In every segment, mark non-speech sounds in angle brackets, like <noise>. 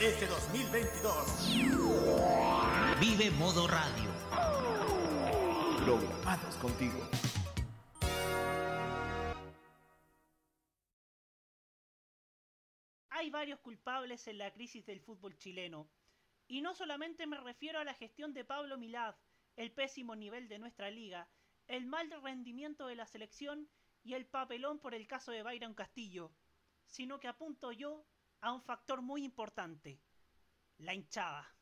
Este 2022. Vive Modo Radio. Programados contigo. Hay varios culpables en la crisis del fútbol chileno. Y no solamente me refiero a la gestión de Pablo Milad, el pésimo nivel de nuestra liga, el mal rendimiento de la selección y el papelón por el caso de Byron Castillo, sino que apunto yo a un factor muy importante, la hinchada.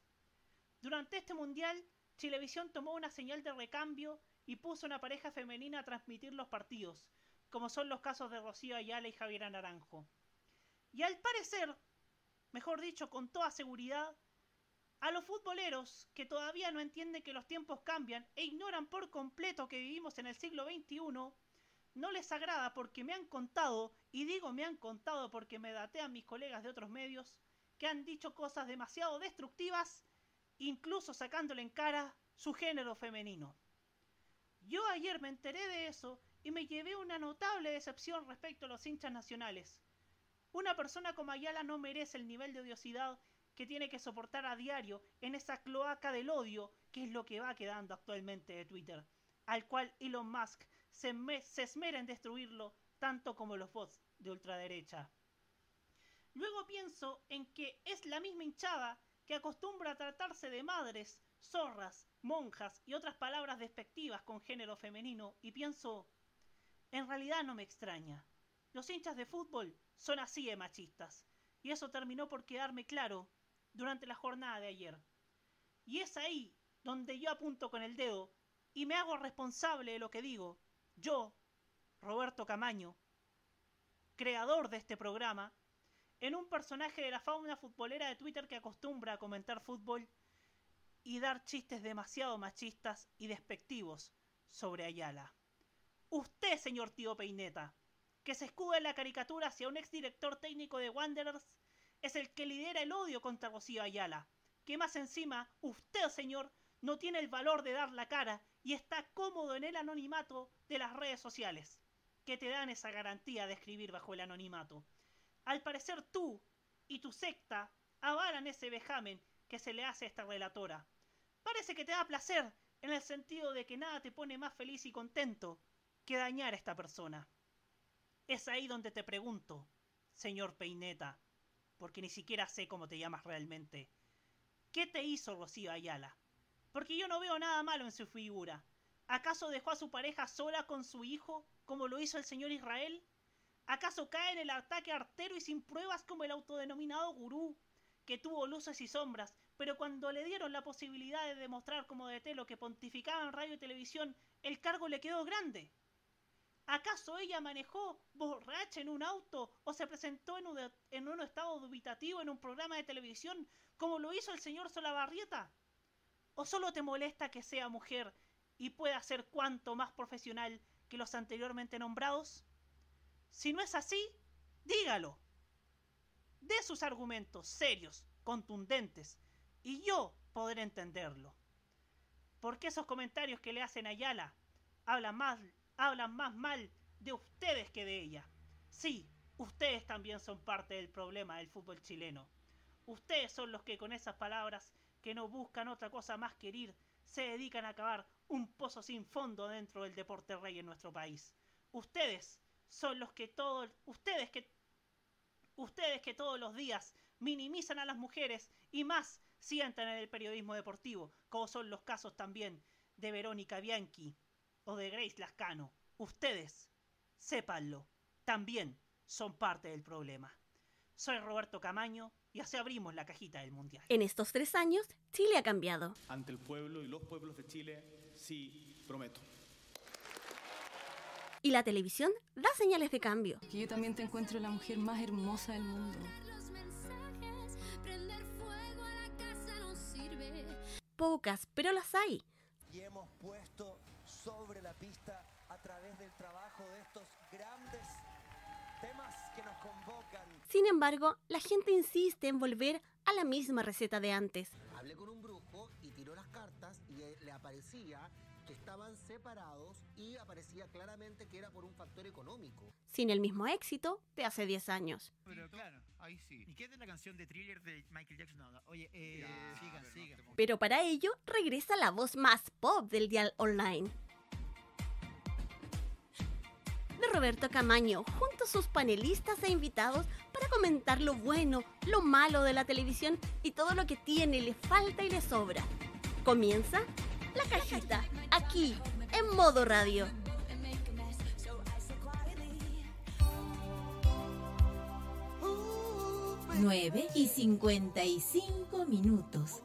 Durante este mundial, Chilevisión tomó una señal de recambio y puso una pareja femenina a transmitir los partidos, como son los casos de Rocío Ayala y Javier Naranjo. Y al parecer, mejor dicho, con toda seguridad, a los futboleros que todavía no entienden que los tiempos cambian e ignoran por completo que vivimos en el siglo XXI, no les agrada porque me han contado, y digo me han contado porque me datean mis colegas de otros medios, que han dicho cosas demasiado destructivas, incluso sacándole en cara su género femenino. Yo ayer me enteré de eso y me llevé una notable decepción respecto a los hinchas nacionales. Una persona como Ayala no merece el nivel de odiosidad que tiene que soportar a diario en esa cloaca del odio que es lo que va quedando actualmente de Twitter, al cual Elon Musk se, esmera en destruirlo tanto como los bots de ultraderecha. Luego pienso en que es la misma hinchada que acostumbra a tratarse de madres, zorras, monjas y otras palabras despectivas con género femenino y pienso, en realidad no me extraña. Los hinchas de fútbol son así de machistas. Y eso terminó por quedarme claro durante la jornada de ayer. Y es ahí donde yo apunto con el dedo y me hago responsable de lo que digo. Yo, Roberto Camaño, creador de este programa, en un personaje de la fauna futbolera de Twitter que acostumbra a comentar fútbol y dar chistes demasiado machistas y despectivos sobre Ayala. Usted, señor tío Peineta, que se escuda en la caricatura hacia un exdirector técnico de Wanderers, es el que lidera el odio contra Rocío Ayala. Que más encima, usted, señor, no tiene el valor de dar la cara y está cómodo en el anonimato de las redes sociales, que te dan esa garantía de escribir bajo el anonimato. Al parecer tú y tu secta avalan ese vejamen que se le hace a esta relatora. Parece que te da placer en el sentido de que nada te pone más feliz y contento que dañar a esta persona. Es ahí donde te pregunto, señor Peineta, porque ni siquiera sé cómo te llamas realmente. ¿Qué te hizo Rocío Ayala? Porque yo no veo nada malo en su figura. ¿Acaso dejó a su pareja sola con su hijo, como lo hizo el señor Israel? ¿Acaso cae en el ataque artero y sin pruebas como el autodenominado gurú, que tuvo luces y sombras, pero cuando le dieron la posibilidad de demostrar como de lo que pontificaba en radio y televisión, el cargo le quedó grande? ¿Acaso ella manejó borracha en un auto o se presentó en un, en un estado dubitativo en un programa de televisión como lo hizo el señor Solabarrieta? ¿O solo te molesta que sea mujer y pueda ser cuanto más profesional que los anteriormente nombrados? Si no es así, dígalo. De sus argumentos serios, contundentes, y yo podré entenderlo. Porque esos comentarios que le hacen a Ayala hablan más hablan más mal de ustedes que de ella. Sí, ustedes también son parte del problema del fútbol chileno. Ustedes son los que con esas palabras que no buscan otra cosa más que herir, se dedican a acabar un pozo sin fondo dentro del deporte rey en nuestro país. Ustedes son los que todos, ustedes que ustedes que todos los días minimizan a las mujeres y más sientan en el periodismo deportivo, como son los casos también de Verónica Bianchi, o de Grace Lascano, ustedes, sépanlo, también son parte del problema. Soy Roberto Camaño y así abrimos la cajita del Mundial. En estos tres años, Chile ha cambiado. Ante el pueblo y los pueblos de Chile, sí, prometo. Y la televisión da señales de cambio. Que yo también te encuentro la mujer más hermosa del mundo. pocas, pero las hay. Y hemos puesto sobre la pista a través del trabajo de estos grandes Sin embargo, la gente insiste en volver a la misma receta de antes. Hablé con un brujo y tiró las cartas y le aparecía que estaban separados y aparecía claramente que era por un factor económico. Sin el mismo éxito de hace 10 años. Pero claro, ahí sí. ¿Y qué es de la canción de Thriller de Michael Jackson? No, no, Oye, eh, sigan, sigan. Pero para ello regresa la voz más pop del dial online. De Roberto Camaño, junto a sus panelistas e invitados para comentar lo bueno, lo malo de la televisión y todo lo que tiene, le falta y le sobra. Comienza la cajita, aquí, en modo radio. 9 y 55 minutos.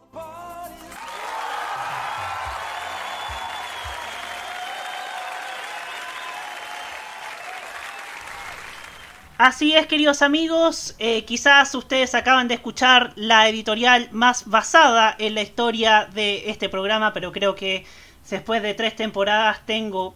Así es, queridos amigos, eh, quizás ustedes acaban de escuchar la editorial más basada en la historia de este programa, pero creo que después de tres temporadas tengo,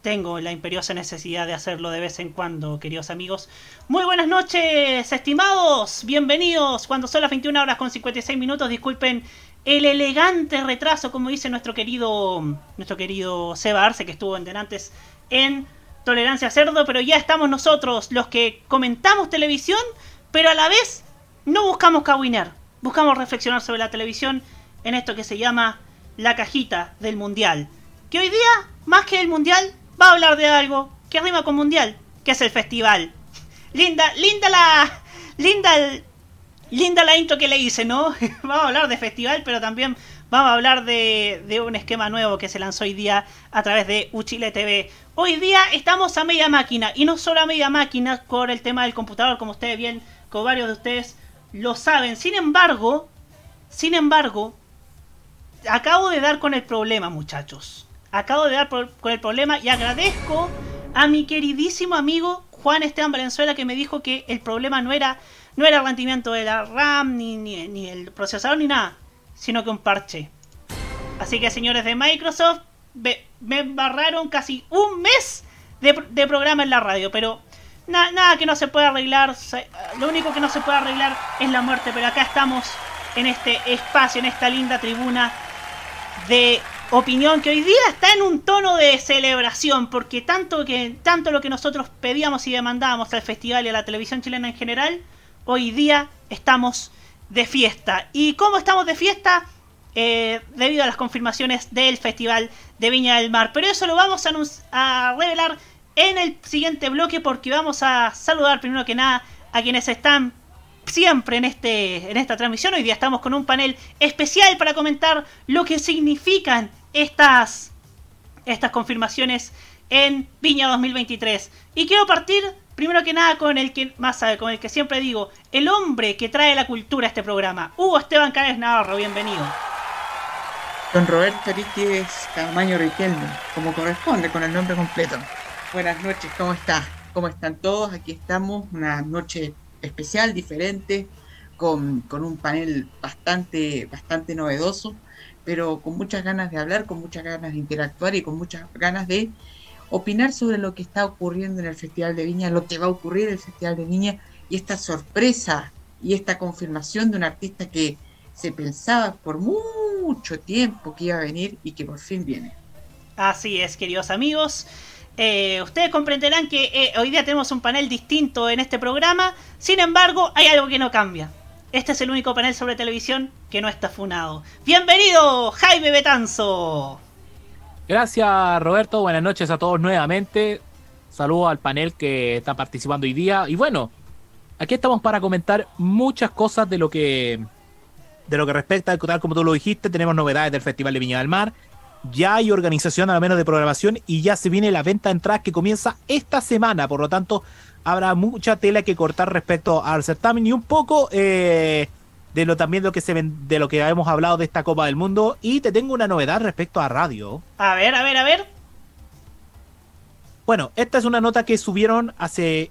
tengo la imperiosa necesidad de hacerlo de vez en cuando, queridos amigos. Muy buenas noches, estimados, bienvenidos. Cuando son las 21 horas con 56 minutos, disculpen el elegante retraso, como dice nuestro querido, nuestro querido Seba Arce, que estuvo en Denantes en Tolerancia Cerdo, pero ya estamos nosotros los que comentamos televisión, pero a la vez no buscamos cabinar, buscamos reflexionar sobre la televisión en esto que se llama la cajita del mundial. Que hoy día, más que el mundial, va a hablar de algo que rima con mundial, que es el festival. <laughs> Linda, linda la, linda, el- linda la intro que le hice, ¿no? <laughs> Vamos a hablar de festival, pero también vamos a hablar de, un esquema nuevo que se lanzó hoy día a través de Uchile TV. Hoy día estamos a media máquina, y no solo a media máquina por el tema del computador, como ustedes bien, como varios de ustedes lo saben. Sin embargo, sin embargo, acabo de dar con el problema, muchachos. Acabo de dar por- con el problema y agradezco a mi queridísimo amigo Juan Esteban Valenzuela que me dijo que el problema no era no era el rendimiento de la RAM ni, ni el procesador ni nada, sino que un parche. Así que señores de Microsoft, ve- me embarraron casi un mes de, de programa en la radio, pero na- nada que no se pueda arreglar, lo único que no se puede arreglar es la muerte, pero acá estamos en este espacio, en esta linda tribuna de opinión que hoy día está en un tono de celebración, porque tanto que tanto lo que nosotros pedíamos y demandábamos al festival y a la televisión chilena en general, hoy día estamos de fiesta. ¿Y cómo estamos de fiesta? Eh, debido a las confirmaciones del Festival de Viña del Mar. Pero eso lo vamos a, a revelar en el siguiente bloque porque vamos a saludar primero que nada a quienes están siempre en, este, en esta transmisión. Hoy día estamos con un panel especial para comentar lo que significan estas, estas confirmaciones en Viña 2023. Y quiero partir primero que nada con el que más sabe, con el que siempre digo, el hombre que trae la cultura a este programa, Hugo Esteban Cáez Navarro, bienvenido. Don Roberto Aristides Camaño Riquelme, como corresponde con el nombre completo. Buenas noches, ¿cómo está? ¿Cómo están todos? Aquí estamos, una noche especial, diferente, con, con un panel bastante, bastante novedoso, pero con muchas ganas de hablar, con muchas ganas de interactuar y con muchas ganas de opinar sobre lo que está ocurriendo en el Festival de Viña, lo que va a ocurrir en el Festival de Viña y esta sorpresa y esta confirmación de un artista que se pensaba por mucho tiempo que iba a venir y que por fin viene. Así es, queridos amigos. Eh, ustedes comprenderán que eh, hoy día tenemos un panel distinto en este programa. Sin embargo, hay algo que no cambia. Este es el único panel sobre televisión que no está funado. Bienvenido, Jaime Betanzo. Gracias Roberto, buenas noches a todos nuevamente. Saludos al panel que está participando hoy día. Y bueno, aquí estamos para comentar muchas cosas de lo que de lo que respecta, tal como tú lo dijiste, tenemos novedades del Festival de Viña del Mar. Ya hay organización, al menos de programación, y ya se viene la venta de entradas que comienza esta semana. Por lo tanto, habrá mucha tela que cortar respecto al certamen y un poco eh, de lo también de lo que se ven- de lo que hemos hablado de esta Copa del Mundo. Y te tengo una novedad respecto a radio. A ver, a ver, a ver. Bueno, esta es una nota que subieron hace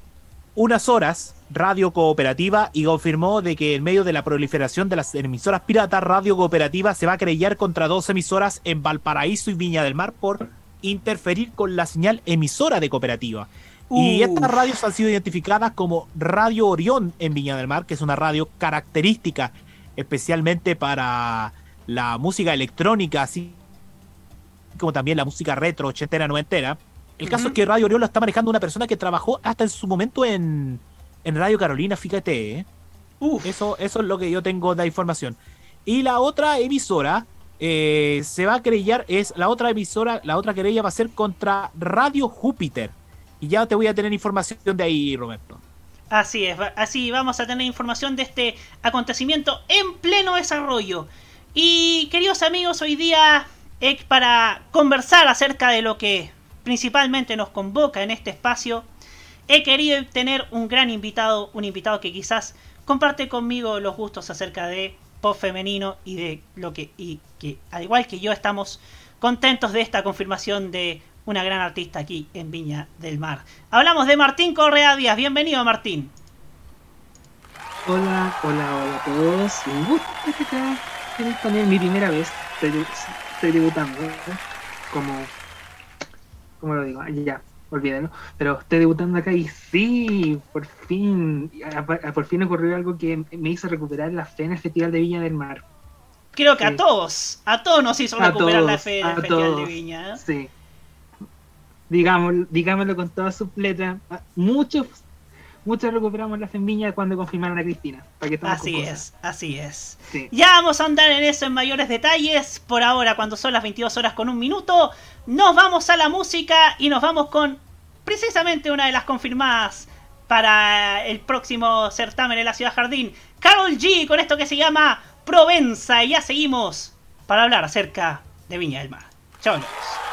unas horas Radio Cooperativa y confirmó de que en medio de la proliferación de las emisoras piratas, Radio Cooperativa se va a querellar contra dos emisoras en Valparaíso y Viña del Mar por interferir con la señal emisora de Cooperativa. Y estas radios han sido identificadas como Radio Orión en Viña del Mar, que es una radio característica especialmente para la música electrónica, así como también la música retro, ochentera, noventera. El caso es que Radio Orión lo está manejando una persona que trabajó hasta en su momento en, en Radio Carolina, fíjate. ¿eh? Eso, eso es lo que yo tengo de información. Y la otra emisora eh, se va a querellar, es la otra emisora, la otra querella va a ser contra Radio Júpiter. Y ya te voy a tener información de ahí, Roberto. Así es, así vamos a tener información de este acontecimiento en pleno desarrollo. Y queridos amigos, hoy día es para conversar acerca de lo que principalmente nos convoca en este espacio. He querido tener un gran invitado, un invitado que quizás comparte conmigo los gustos acerca de pop femenino y de lo que y que al igual que yo estamos contentos de esta confirmación de una gran artista aquí en Viña del Mar. Hablamos de Martín Correa Díaz. Bienvenido, Martín. Hola, hola, hola a todos. Un gusto estar panel. Mi primera vez. Estoy, debutando. ¿eh? Como. ¿Cómo lo digo? Ya, olvídenlo. Pero estoy debutando acá y sí, por fin. Por fin ocurrió algo que me hizo recuperar la fe en el Festival de Viña del Mar. Creo que a todos, a todos nos hizo A recuperar la fe en el Festival de. Viña. ¿eh? Sí. Digámoslo, digámoslo con todas sus letras. Ah, Muchos, muchos recuperamos la fe en Viña cuando confirmaron a Cristina. Para que Así es, así es. Sí. Ya vamos a andar en eso en mayores detalles. Por ahora, cuando son las 22 horas con un minuto, nos vamos a la música y nos vamos con precisamente una de las confirmadas para el próximo certamen en la Ciudad Jardín. Carol G con esto que se llama Provenza. Y ya seguimos para hablar acerca de Viña del Mar. Chao. amigos.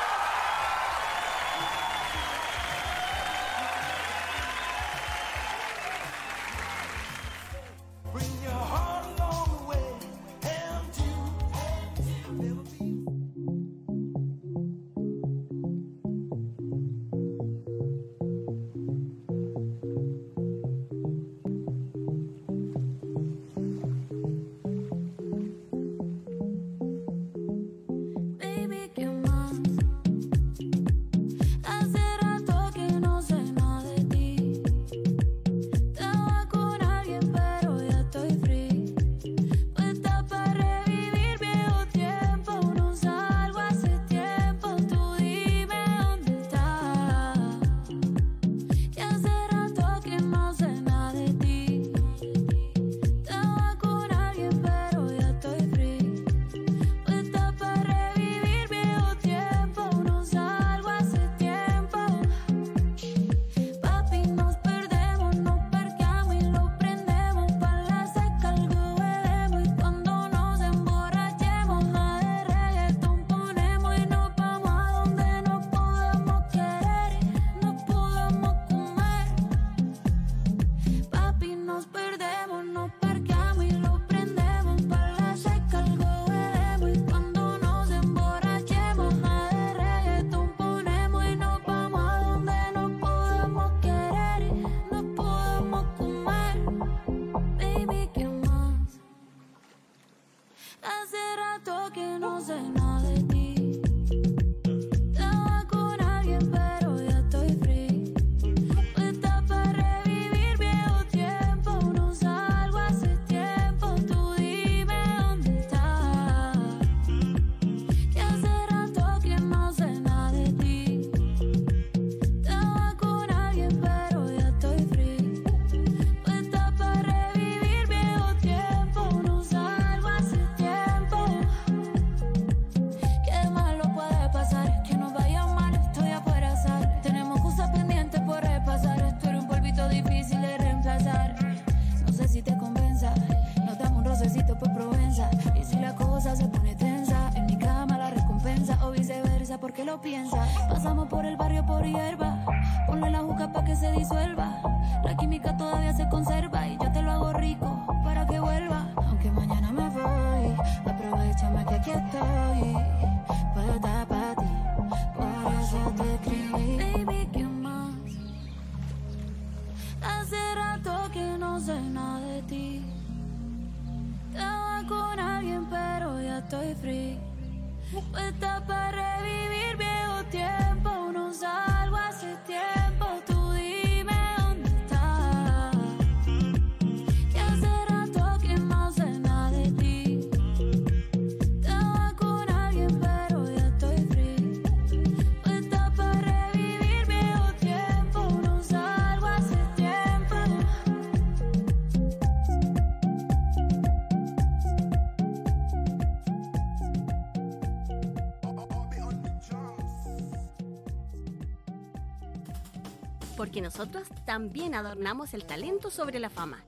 Porque nosotros también adornamos el talento sobre la fama.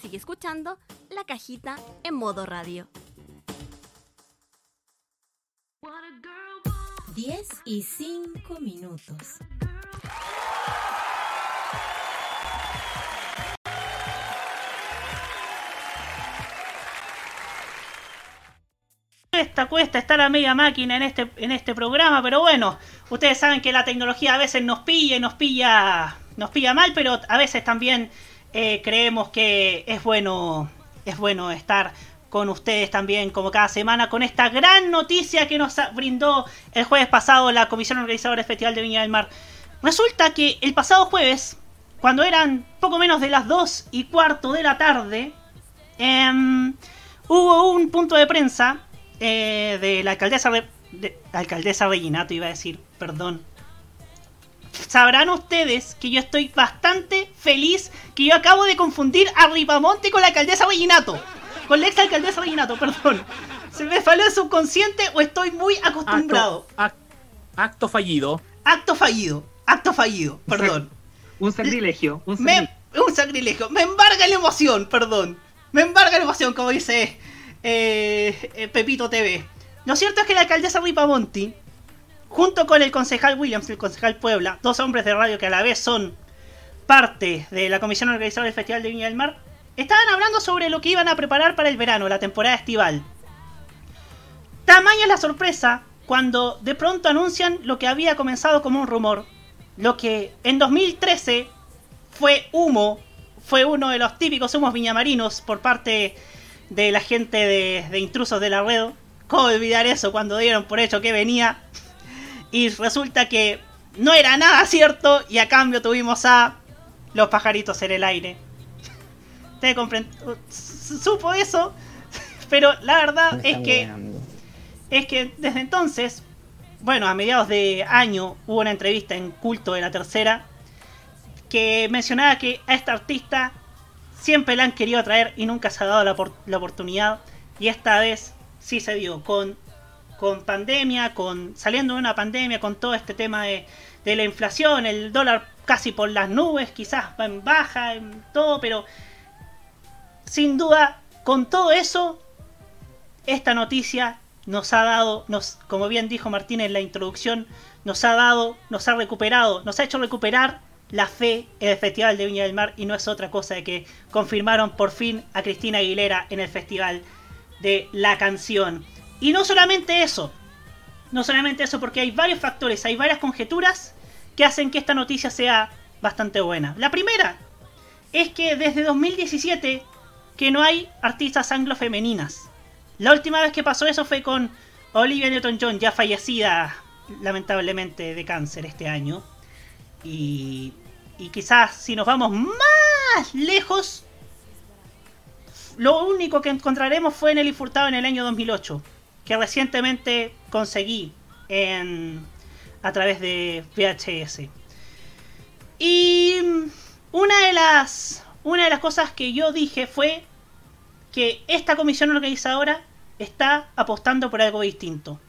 Sigue escuchando La Cajita en modo radio. 10 y 5 minutos. Cuesta, cuesta estar a media máquina en este, en este programa, pero bueno, ustedes saben que la tecnología a veces nos pilla y nos pilla, nos pilla mal, pero a veces también eh, creemos que es bueno, es bueno estar con ustedes también como cada semana con esta gran noticia que nos brindó el jueves pasado la comisión organizadora del Festival de Viña del Mar. Resulta que el pasado jueves, cuando eran poco menos de las 2 y cuarto de la tarde, em, hubo un punto de prensa eh, de la alcaldesa de, alcaldesa iba a decir, perdón. Sabrán ustedes que yo estoy bastante feliz que yo acabo de confundir a Ripamonte con la alcaldesa Reginato. Con la ex alcaldesa Reginato, <laughs> perdón. ¿Se me falló el subconsciente o estoy muy acostumbrado? Acto, acto fallido. Acto fallido. Acto fallido, perdón. Un sacrilegio. Un Me, sacrilegio. un sacrilegio. Me embarga la emoción, perdón. Me embarga la emoción, como dice eh, eh, Pepito TV. Lo cierto es que la alcaldesa Ripamonti, junto con el concejal Williams y el concejal Puebla, dos hombres de radio que a la vez son parte de la comisión organizadora del Festival de Viña del Mar, estaban hablando sobre lo que iban a preparar para el verano, la temporada estival. Tamaña es la sorpresa cuando de pronto anuncian lo que había comenzado como un rumor, lo que en 2013 fue humo, fue uno de los típicos humos viñamarinos por parte de la gente de, intrusos de la red. ¿Cómo olvidar eso cuando dieron por hecho que venía? Y resulta que no era nada cierto y a cambio tuvimos a los pajaritos en el aire. <laughs> Te supo eso, <laughs> pero la verdad es que es que desde entonces, bueno, a mediados de año hubo una entrevista en Culto de la Tercera que mencionaba que a esta artista siempre la han querido traer y nunca se ha dado la oportunidad. Y esta vez sí se dio con con pandemia, con saliendo de una pandemia, con todo este tema de, de la inflación, el dólar casi por las nubes, quizás en baja, en todo, pero sin duda, con todo eso, esta noticia nos ha dado, nos, como bien dijo Martín en la introducción, nos ha dado, nos ha recuperado, nos ha hecho recuperar la fe en el Festival de Viña del Mar y no es otra cosa de que confirmaron por fin a Cristina Aguilera en el Festival de la Canción. Y no solamente eso, no solamente eso, porque hay varios factores, hay varias conjeturas que hacen que esta noticia sea bastante buena. La primera es que desde 2017 que no hay artistas anglo femeninas. La última vez que pasó eso fue con Olivia Newton-John, ya fallecida lamentablemente de cáncer este año. Y, y quizás si nos vamos más lejos, lo único que encontraremos fue Nelly Furtado en el año 2008, que recientemente conseguí en, a través de VHS. Y una de las una de las cosas que yo dije fue que esta comisión organizadora está apostando por algo distinto.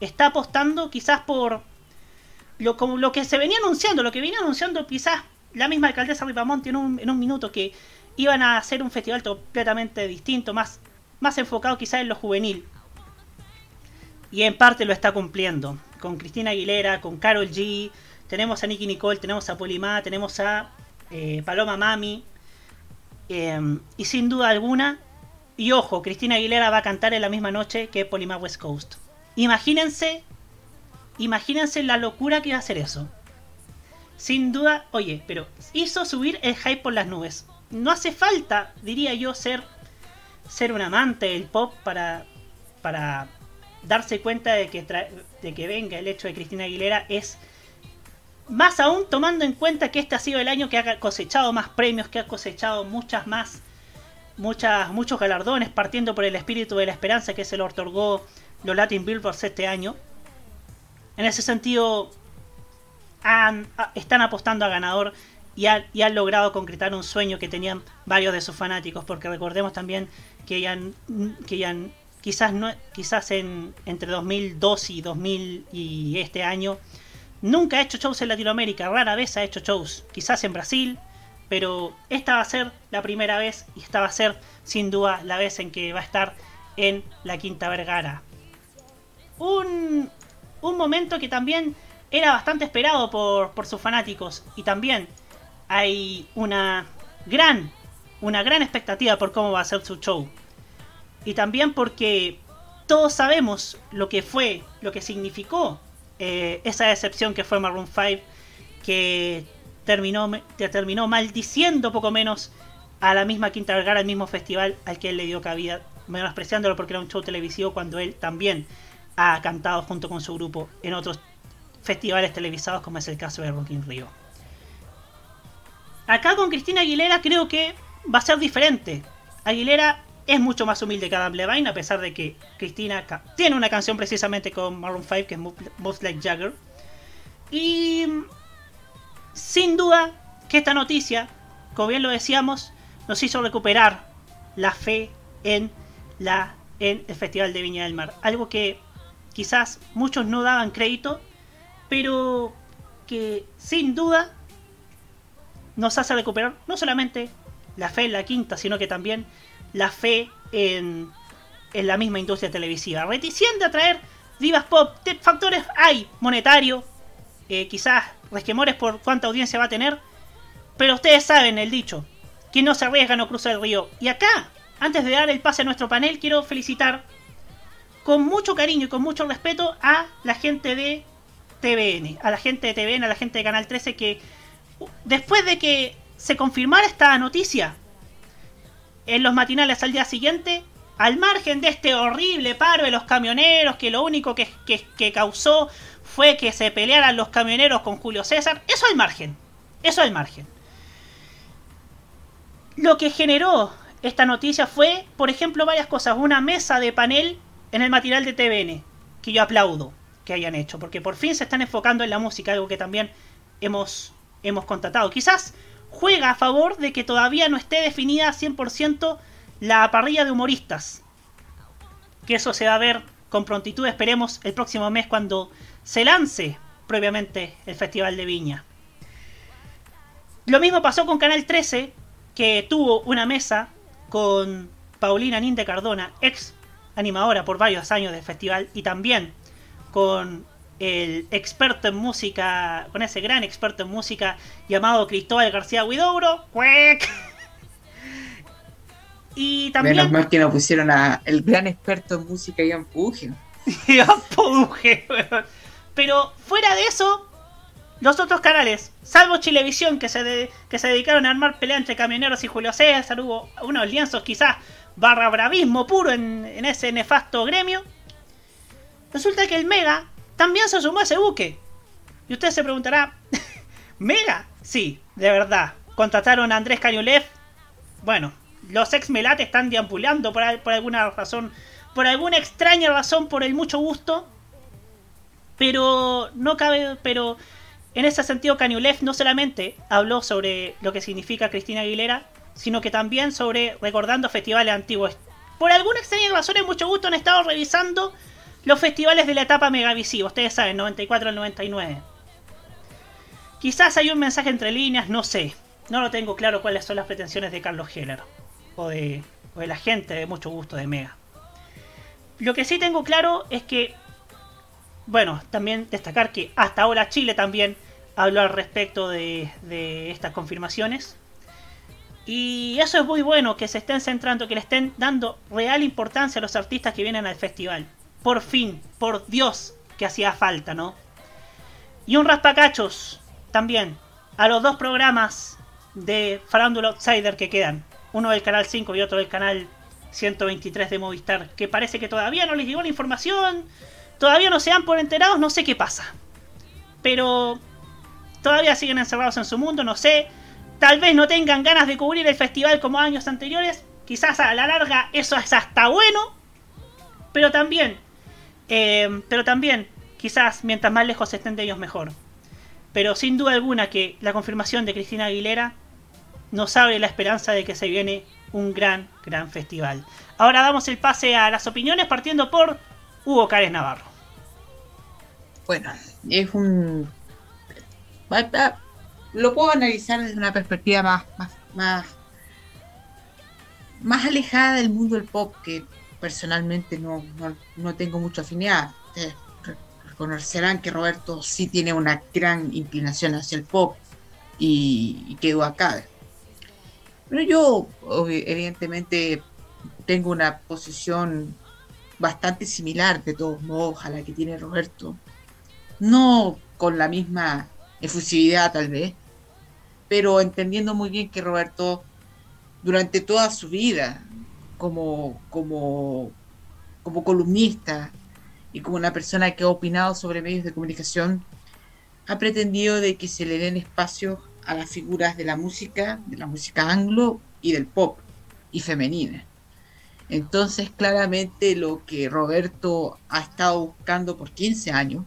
Está apostando quizás por lo, como lo que se venía anunciando, lo que venía anunciando quizás la misma alcaldesa Ripamonti en un, en un minuto, que iban a hacer un festival completamente distinto, más, más enfocado quizás en lo juvenil. Y en parte lo está cumpliendo. Con Cristina Aguilera, con Carol G, tenemos a Nicky Nicole, tenemos a Polimá, tenemos a eh, Paloma Mami. eh, y sin duda alguna, y ojo, Cristina Aguilera va a cantar en la misma noche que Polimá West Coast. Imagínense, imagínense la locura que va a hacer eso. Sin duda, oye, pero hizo subir el hype por las nubes. No hace falta, diría yo, ser, ser un amante del pop para, para, darse cuenta de que, de que venga el hecho de Cristina Aguilera es más aún tomando en cuenta que este ha sido el año que ha cosechado más premios, que ha cosechado muchas más, muchas, muchos galardones, partiendo por el espíritu de la esperanza que se le otorgó los Latin Billboards este año. En ese sentido, han- están apostando a ganador y, han- y han logrado concretar un sueño que tenían varios de sus fanáticos, porque recordemos también que ya, que ya quizás no quizás en entre 2002 y 2000 y este año nunca ha hecho shows en Latinoamérica, rara vez ha hecho shows, quizás en Brasil, pero esta va a ser la primera vez y esta va a ser sin duda la vez en que va a estar en la Quinta Vergara. Un, un momento que también era bastante esperado por, por sus fanáticos y también hay una gran, una gran expectativa por cómo va a ser su show. Y también porque todos sabemos lo que fue, lo que significó eh, esa decepción que fue Maroon 5, que terminó, que terminó maldiciendo poco menos a la misma Quinta Vergara, al mismo festival al que él le dio cabida, menospreciándolo porque era un show televisivo cuando él también ha cantado junto con su grupo en otros festivales televisados como es el caso de Rock in Rio. Acá con Cristina Aguilera creo que va a ser diferente. Aguilera es mucho más humilde que Adam Levine, a pesar de que Cristina tiene una canción precisamente con Maroon 5 que es Move Move Like Jagger. Y sin duda que esta noticia, como bien lo decíamos, nos hizo recuperar la fe en, la, en el Festival de Viña del Mar. Algo que quizás muchos no daban crédito, pero que sin duda nos hace recuperar no solamente la fe en la quinta, sino que también la fe en, en la misma industria televisiva. Reticente a traer divas pop, factores hay, monetario, eh, quizás resquemores por cuánta audiencia va a tener, pero ustedes saben el dicho, quien no se arriesga no cruza el río. Y acá, antes de dar el pase a nuestro panel, quiero felicitar con mucho cariño y con mucho respeto a la gente de TVN, a la gente de TVN, a la gente de Canal 13 que después de que se confirmara esta noticia en los matinales al día siguiente, al margen de este horrible paro de los camioneros, que lo único que, que- causó fue que se pelearan los camioneros con Julio César, eso al margen, eso al margen. Lo que generó esta noticia fue, por ejemplo, varias cosas. Una mesa de panel en el matinal de TVN, que yo aplaudo que hayan hecho, porque por fin se están enfocando en la música, algo que también hemos, hemos constatado. Quizás juega a favor de que todavía no esté definida 100% la parrilla de humoristas. Que eso se va a ver con prontitud, esperemos, el próximo mes cuando se lance previamente el Festival de Viña. Lo mismo pasó con Canal 13, que tuvo una mesa con Paulina Ninde Cardona, ex animadora por varios años del festival, y también con el experto en música, con ese gran experto en música llamado Cristóbal García Huidobro. ¡Cuec! <laughs> Y también... Menos mal que nos pusieron a el gran experto en música Ian Pugin. <laughs> Ian weón. Pero fuera de eso, los otros canales, salvo Chilevisión, que se, de- que se dedicaron a armar pelea entre camioneros y Julio César, hubo unos lienzos quizás barra bravismo puro en, en ese nefasto gremio. Resulta que el Mega también se sumó a ese buque. Y usted se preguntará, <laughs> ¿Mega? Sí, de verdad. Contrataron a Andrés Cañulev. Bueno, los ex Melate están deambulando por, por alguna razón, por alguna extraña razón, por el mucho gusto. Pero no cabe, pero en ese sentido Cañulev no solamente habló sobre lo que significa Cristina Aguilera, sino que también sobre recordando festivales antiguos. Por alguna extraña razón, en mucho gusto han estado revisando los festivales de la etapa megavisiva. Ustedes saben, 94 al 99. Quizás hay un mensaje entre líneas, no sé. No lo tengo claro cuáles son las pretensiones de Carlos Heller. O de, la gente de mucho gusto de Mega. Lo que sí tengo claro es que, bueno, también destacar que hasta ahora Chile también habló al respecto de, de estas confirmaciones. Y eso es muy bueno, que se estén centrando, que le estén dando real importancia a los artistas que vienen al festival. Por fin, por Dios, que hacía falta, ¿no? Y un raspacachos también a los dos programas de Farándula Outsider que quedan. Uno del canal 5 y otro del canal 123 de Movistar, que parece que todavía no les llegó la información, todavía no se han por enterados, no sé qué pasa. Pero todavía siguen encerrados en su mundo, no sé. Tal vez no tengan ganas de cubrir el festival como años anteriores. Quizás a la larga eso es hasta bueno. Pero también, eh, pero también, quizás mientras más lejos estén de ellos mejor. Pero sin duda alguna que la confirmación de Cristina Aguilera nos abre la esperanza de que se viene un gran, gran festival. Ahora damos el pase a las opiniones partiendo por Hugo Cárez Navarro. Bueno, es un... Lo puedo analizar desde una perspectiva más, más, más, más alejada del mundo del pop, que personalmente no, no, no tengo mucha afinidad. Ustedes reconocerán que Roberto sí tiene una gran inclinación hacia el pop y, y quedó acá. Pero yo, evidentemente, tengo una posición bastante similar, de todos modos, a la que tiene Roberto. No con la misma efusividad, tal vez, pero entendiendo muy bien que Roberto, durante toda su vida, como, como, como columnista y como una persona que ha opinado sobre medios de comunicación, ha pretendido de que se le den espacio a las figuras de la música, de la música anglo y del pop y femenina. Entonces, claramente lo que Roberto ha estado buscando por 15 años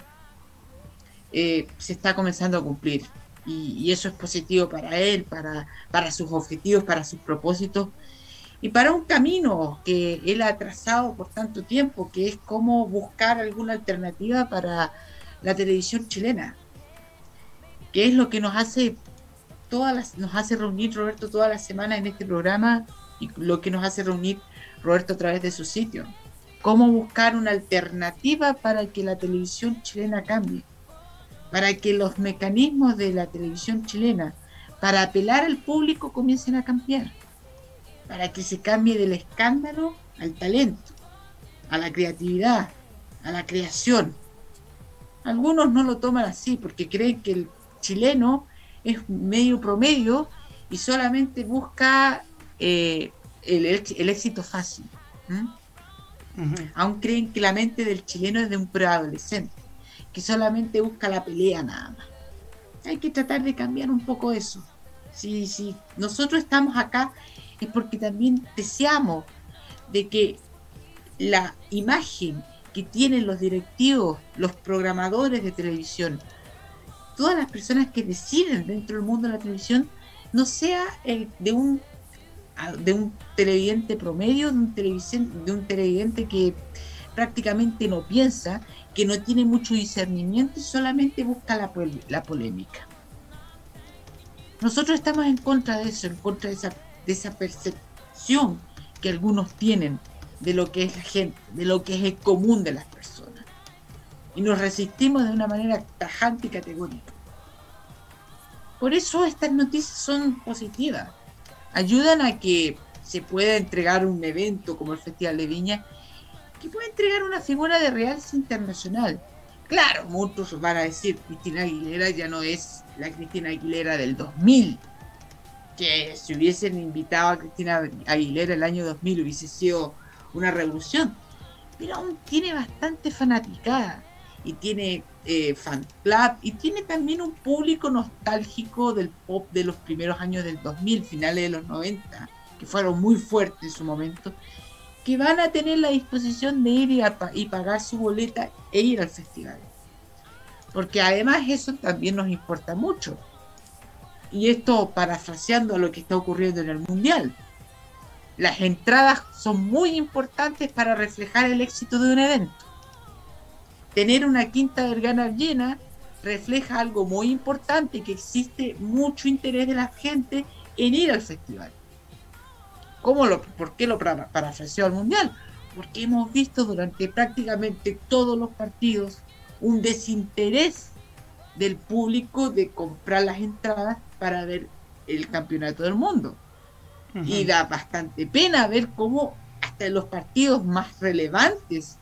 eh, se está comenzando a cumplir. Y, y, eso es positivo para él, para, para sus objetivos, para sus propósitos y para un camino que él ha trazado por tanto tiempo, que es cómo buscar alguna alternativa para la televisión chilena, que es lo que nos hace todas las, nos hace reunir Roberto todas las semanas en este programa y lo que nos hace reunir Roberto a través de su sitio. Cómo buscar una alternativa para que la televisión chilena cambie, para que los mecanismos de la televisión chilena para apelar al público comiencen a cambiar, para que se cambie del escándalo al talento, a la creatividad, a la creación. Algunos no lo toman así porque creen que el chileno es medio promedio y solamente busca eh, el, el, éxito fácil. -huh. Aún creen que la mente del chileno es de un preadolescente, que solamente busca la pelea nada más. Hay que tratar de cambiar un poco eso. Si, si nosotros estamos acá es porque también deseamos de que la imagen que tienen los directivos, los programadores de televisión, todas las personas que deciden dentro del mundo de la televisión no sea el de un de un televidente promedio, de un televidente, de un televidente que prácticamente no piensa, que no tiene mucho discernimiento y solamente busca la, la polémica. Nosotros estamos en contra de eso, en contra de esa, de esa percepción que algunos tienen de lo que es la gente, de lo que es el común de las personas. Y nos resistimos de una manera tajante y categórica. Por eso estas noticias son positivas. Ayudan a que se pueda entregar un evento como el Festival de Viña, que pueda entregar una figura de realce internacional. Claro, muchos van a decir, Cristina Aguilera ya no es la Cristina Aguilera del 2000. Que si hubiesen invitado a Cristina Aguilera el año 2000 hubiese sido una revolución. Pero aún tiene bastante fanaticada y tiene eh, fan club y tiene también un público nostálgico del pop de los primeros años del 2000, finales de los 90, que fueron muy fuertes en su momento, que van a tener la disposición de ir y, a, y pagar su boleta e ir al festival. Porque además eso también nos importa mucho. Y esto parafraseando a lo que está ocurriendo en el Mundial. Las entradas son muy importantes para reflejar el éxito de un evento tener una quinta vergana llena refleja algo muy importante, que existe mucho interés de la gente en ir al festival. ¿Cómo lo, ¿Por qué lo parafraseó al Mundial? Porque hemos visto durante prácticamente todos los partidos un desinterés del público de comprar las entradas para ver el campeonato del mundo. Uh -huh. Y da bastante pena ver cómo hasta en los partidos más relevantes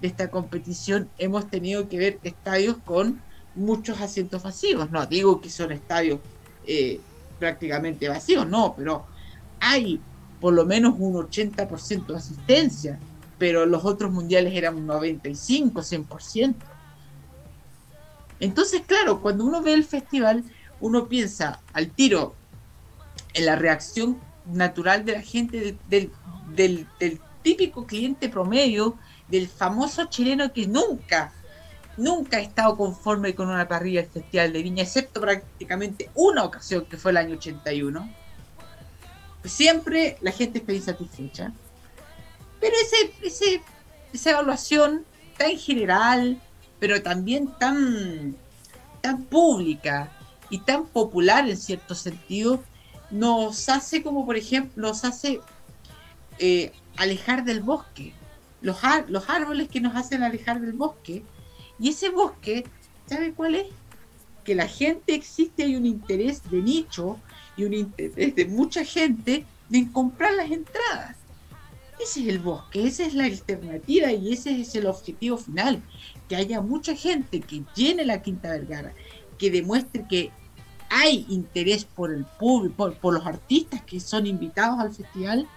de esta competición hemos tenido que ver estadios con muchos asientos vacíos. No digo que son estadios eh, prácticamente vacíos, no, pero hay por lo menos un 80% de asistencia, pero los otros mundiales eran un 95, 100%. Entonces, claro, cuando uno ve el festival, uno piensa al tiro en la reacción natural de la gente, del, del, típico cliente promedio, del famoso chileno que nunca, nunca ha estado conforme con una parrilla del Festival de Viña, excepto prácticamente una ocasión que fue el año 81. Siempre la gente está insatisfecha. Pero ese, ese, esa evaluación tan general, pero también tan, tan pública y tan popular en cierto sentido, nos hace como por ejemplo, nos hace eh, alejar del bosque. Los, los árboles que nos hacen alejar del bosque. Y ese bosque, ¿sabe cuál es? Que la gente existe, hay un interés de nicho y un interés de mucha gente en comprar las entradas. Ese es el bosque, esa es la alternativa y ese es el objetivo final. Que haya mucha gente que llene la Quinta Vergara, que demuestre que hay interés por el público, por, los artistas que son invitados al festival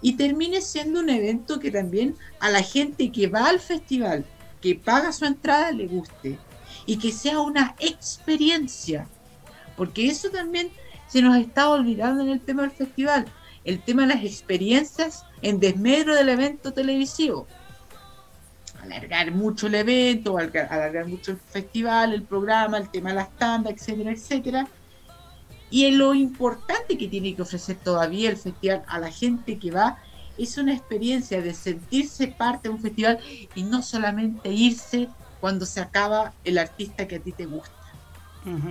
y termine siendo un evento que también a la gente que va al festival, que paga su entrada, le guste y que sea una experiencia. Porque eso también se nos está olvidando en el tema del festival, el tema de las experiencias en desmedro del evento televisivo. Alargar mucho el evento, alargar, mucho el festival, el programa, el tema de las tandas, etcétera, etcétera. Y lo importante que tiene que ofrecer todavía el festival a la gente que va. Es una experiencia de sentirse parte de un festival y no solamente irse cuando se acaba el artista que a ti te gusta,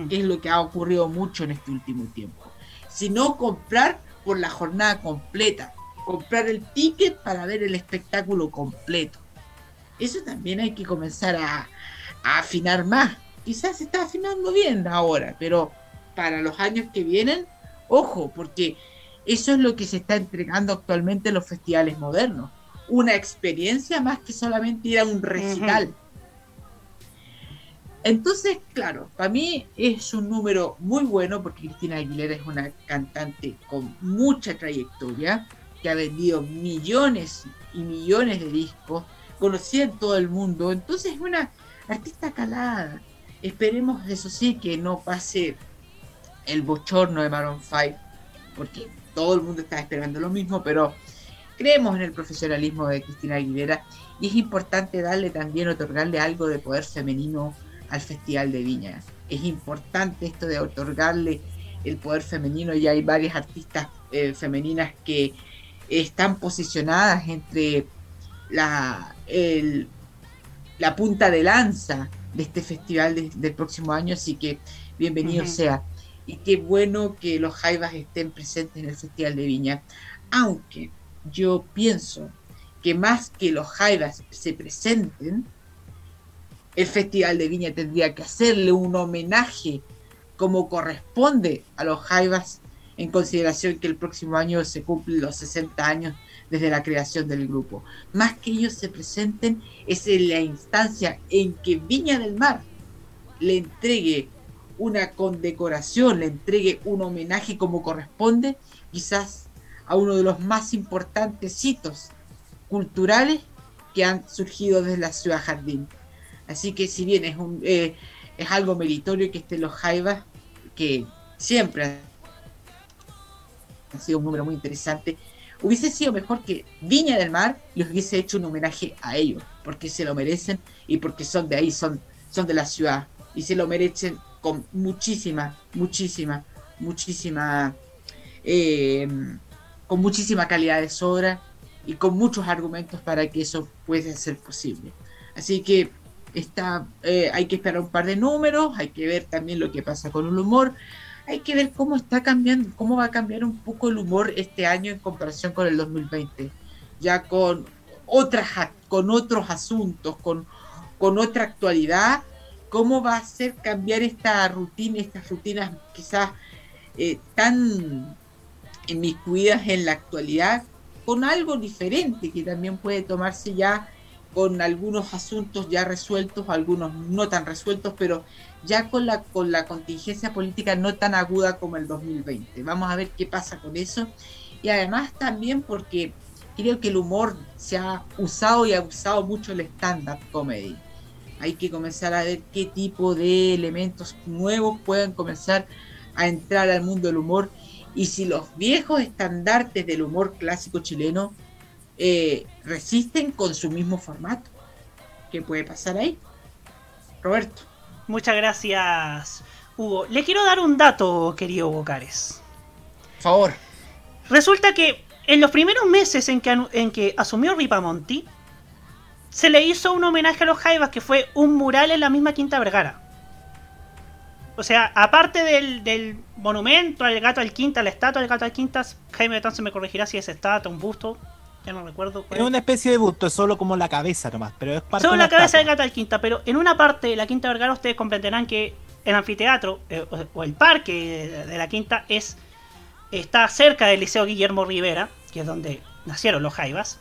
que es lo que ha ocurrido mucho en este último tiempo, sino comprar por la jornada completa, comprar el ticket para ver el espectáculo completo. Eso también hay que comenzar a, a afinar más. Quizás se está afinando bien ahora, pero para los años que vienen, ojo, porque eso es lo que se está entregando actualmente en los festivales modernos. Una experiencia más que solamente ir a un recital. Entonces, claro, para mí es un número muy bueno porque Cristina Aguilera es una cantante con mucha trayectoria, que ha vendido millones y millones de discos, conocida en todo el mundo. Entonces es una artista calada. Esperemos, eso sí, que no pase el bochorno de Maroon 5, porque todo el mundo está esperando lo mismo, pero creemos en el profesionalismo de Cristina Aguilera y es importante darle también, otorgarle algo de poder femenino al Festival de Viña. Es importante esto de otorgarle el poder femenino y hay varias artistas eh, femeninas que están posicionadas entre la, la punta de lanza de este festival del próximo año, así que bienvenido sea y qué bueno que los Jaivas estén presentes en el Festival de Viña. Aunque yo pienso que más que los Jaivas se presenten, el Festival de Viña tendría que hacerle un homenaje como corresponde a los Jaivas en consideración que el próximo año se cumplen los 60 años desde la creación del grupo. Más que ellos se presenten es en la instancia en que Viña del Mar le entregue una condecoración, le entregue un homenaje como corresponde, quizás a uno de los más importantes hitos culturales que han surgido desde la ciudad jardín. Así que si bien eh, es algo meritorio que estén los Jaivas, que siempre han sido un número muy interesante, hubiese sido mejor que Viña del Mar les hubiese hecho un homenaje a ellos, porque se lo merecen y porque son de ahí, son, son de la ciudad y se lo merecen con muchísima, muchísima, muchísima, eh, con muchísima calidad de sobra y con muchos argumentos para que eso pueda ser posible. Así que está, eh, hay que esperar un par de números, hay que ver también lo que pasa con el humor, hay que ver cómo está cambiando, cómo va a cambiar un poco el humor este año en comparación con el 2020, ya con otras, con otros asuntos, con, con otra actualidad cómo va a ser cambiar esta rutina, estas rutinas quizás eh, tan inmiscuidas en la actualidad, con algo diferente que también puede tomarse ya con algunos asuntos ya resueltos, algunos no tan resueltos, pero ya con la, con la contingencia política no tan aguda como el 2020. Vamos a ver qué pasa con eso y además también porque creo que el humor se ha usado y ha usado mucho el stand-up comedy. Hay que comenzar a ver qué tipo de elementos nuevos pueden comenzar a entrar al mundo del humor y si los viejos estandartes del humor clásico chileno eh, resisten con su mismo formato. ¿Qué puede pasar ahí? Roberto. Muchas gracias, Hugo. Le quiero dar un dato, querido Hugo Cares. Por favor. Resulta que en los primeros meses en que, en que asumió Ripamonti, se le hizo un homenaje a los Jaivas que fue un mural en la misma Quinta Vergara. O sea, aparte del, del monumento al gato al Quinta, la estatua del gato al Quinta, Jaime Betán se me corregirá si es estatua, un busto, ya no recuerdo. cuál Es una especie de busto, es solo como la cabeza nomás, pero es parte Solo de la cabeza gato al Quinta, pero en una parte de la Quinta Vergara ustedes comprenderán que el anfiteatro eh, o- el parque de- de la Quinta es está cerca del Liceo Guillermo Rivera, que es donde nacieron los Jaivas.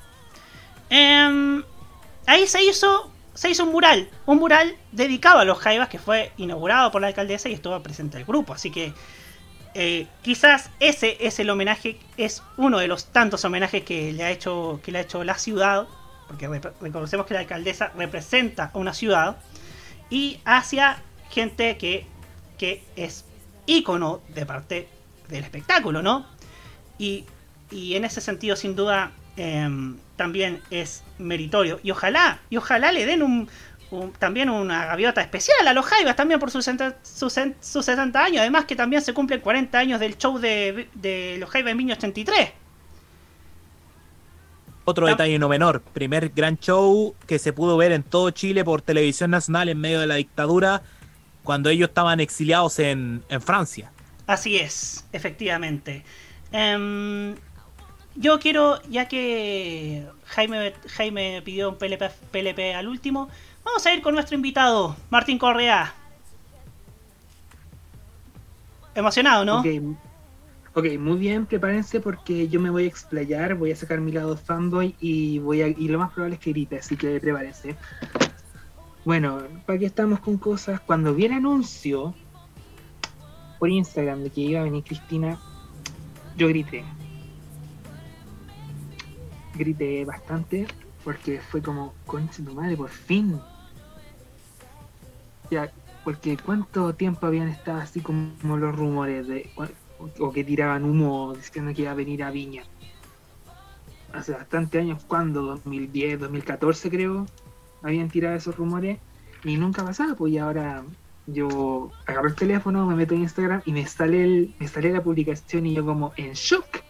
Em, ahí se hizo se hizo un mural, un mural dedicado a los Jaivas que fue inaugurado por la alcaldesa y estuvo presente el grupo, así que eh, quizás ese es el homenaje, es uno de los tantos homenajes que le ha hecho, que le ha hecho la ciudad, porque reconocemos que la alcaldesa representa a una ciudad, y hacia gente que, que es ícono de parte del espectáculo, ¿no? Y, y en ese sentido, sin duda, em, también es meritorio. Y ojalá, y ojalá le den un, un- también una gaviota especial a los Jaivas también por sus, 60 sus, sus 60 años. Además que también se cumplen 40 años del show de, de los Jaivas en Viña 83. Otro detalle no menor, primer gran show que se pudo ver en todo Chile por televisión nacional en medio de la dictadura cuando ellos estaban exiliados en, en Francia. Así es, efectivamente. Em, yo quiero, ya que Jaime, Jaime pidió un PLP, PLP al último, vamos a ir con nuestro invitado, Martín Correa. Emocionado, ¿no? Ok, ok, muy bien, prepárense porque yo me voy a explayar, voy a sacar mi lado fanboy y voy a, y lo más probable es que grite, así que prepárense. Bueno, para que estamos con cosas, cuando vi el anuncio por Instagram de que iba a venir Cristina, yo grité. Grité bastante porque fue como, concha tu madre, por fin. Ya, porque cuánto tiempo habían estado así como los rumores de o que tiraban humo diciendo que iba a venir a Viña. Hace bastante años, cuando 2010, 2014 creo, habían tirado esos rumores y nunca pasaba, pues y ahora yo agarro el teléfono, me meto en Instagram y me sale el, me sale la publicación y yo como en shock.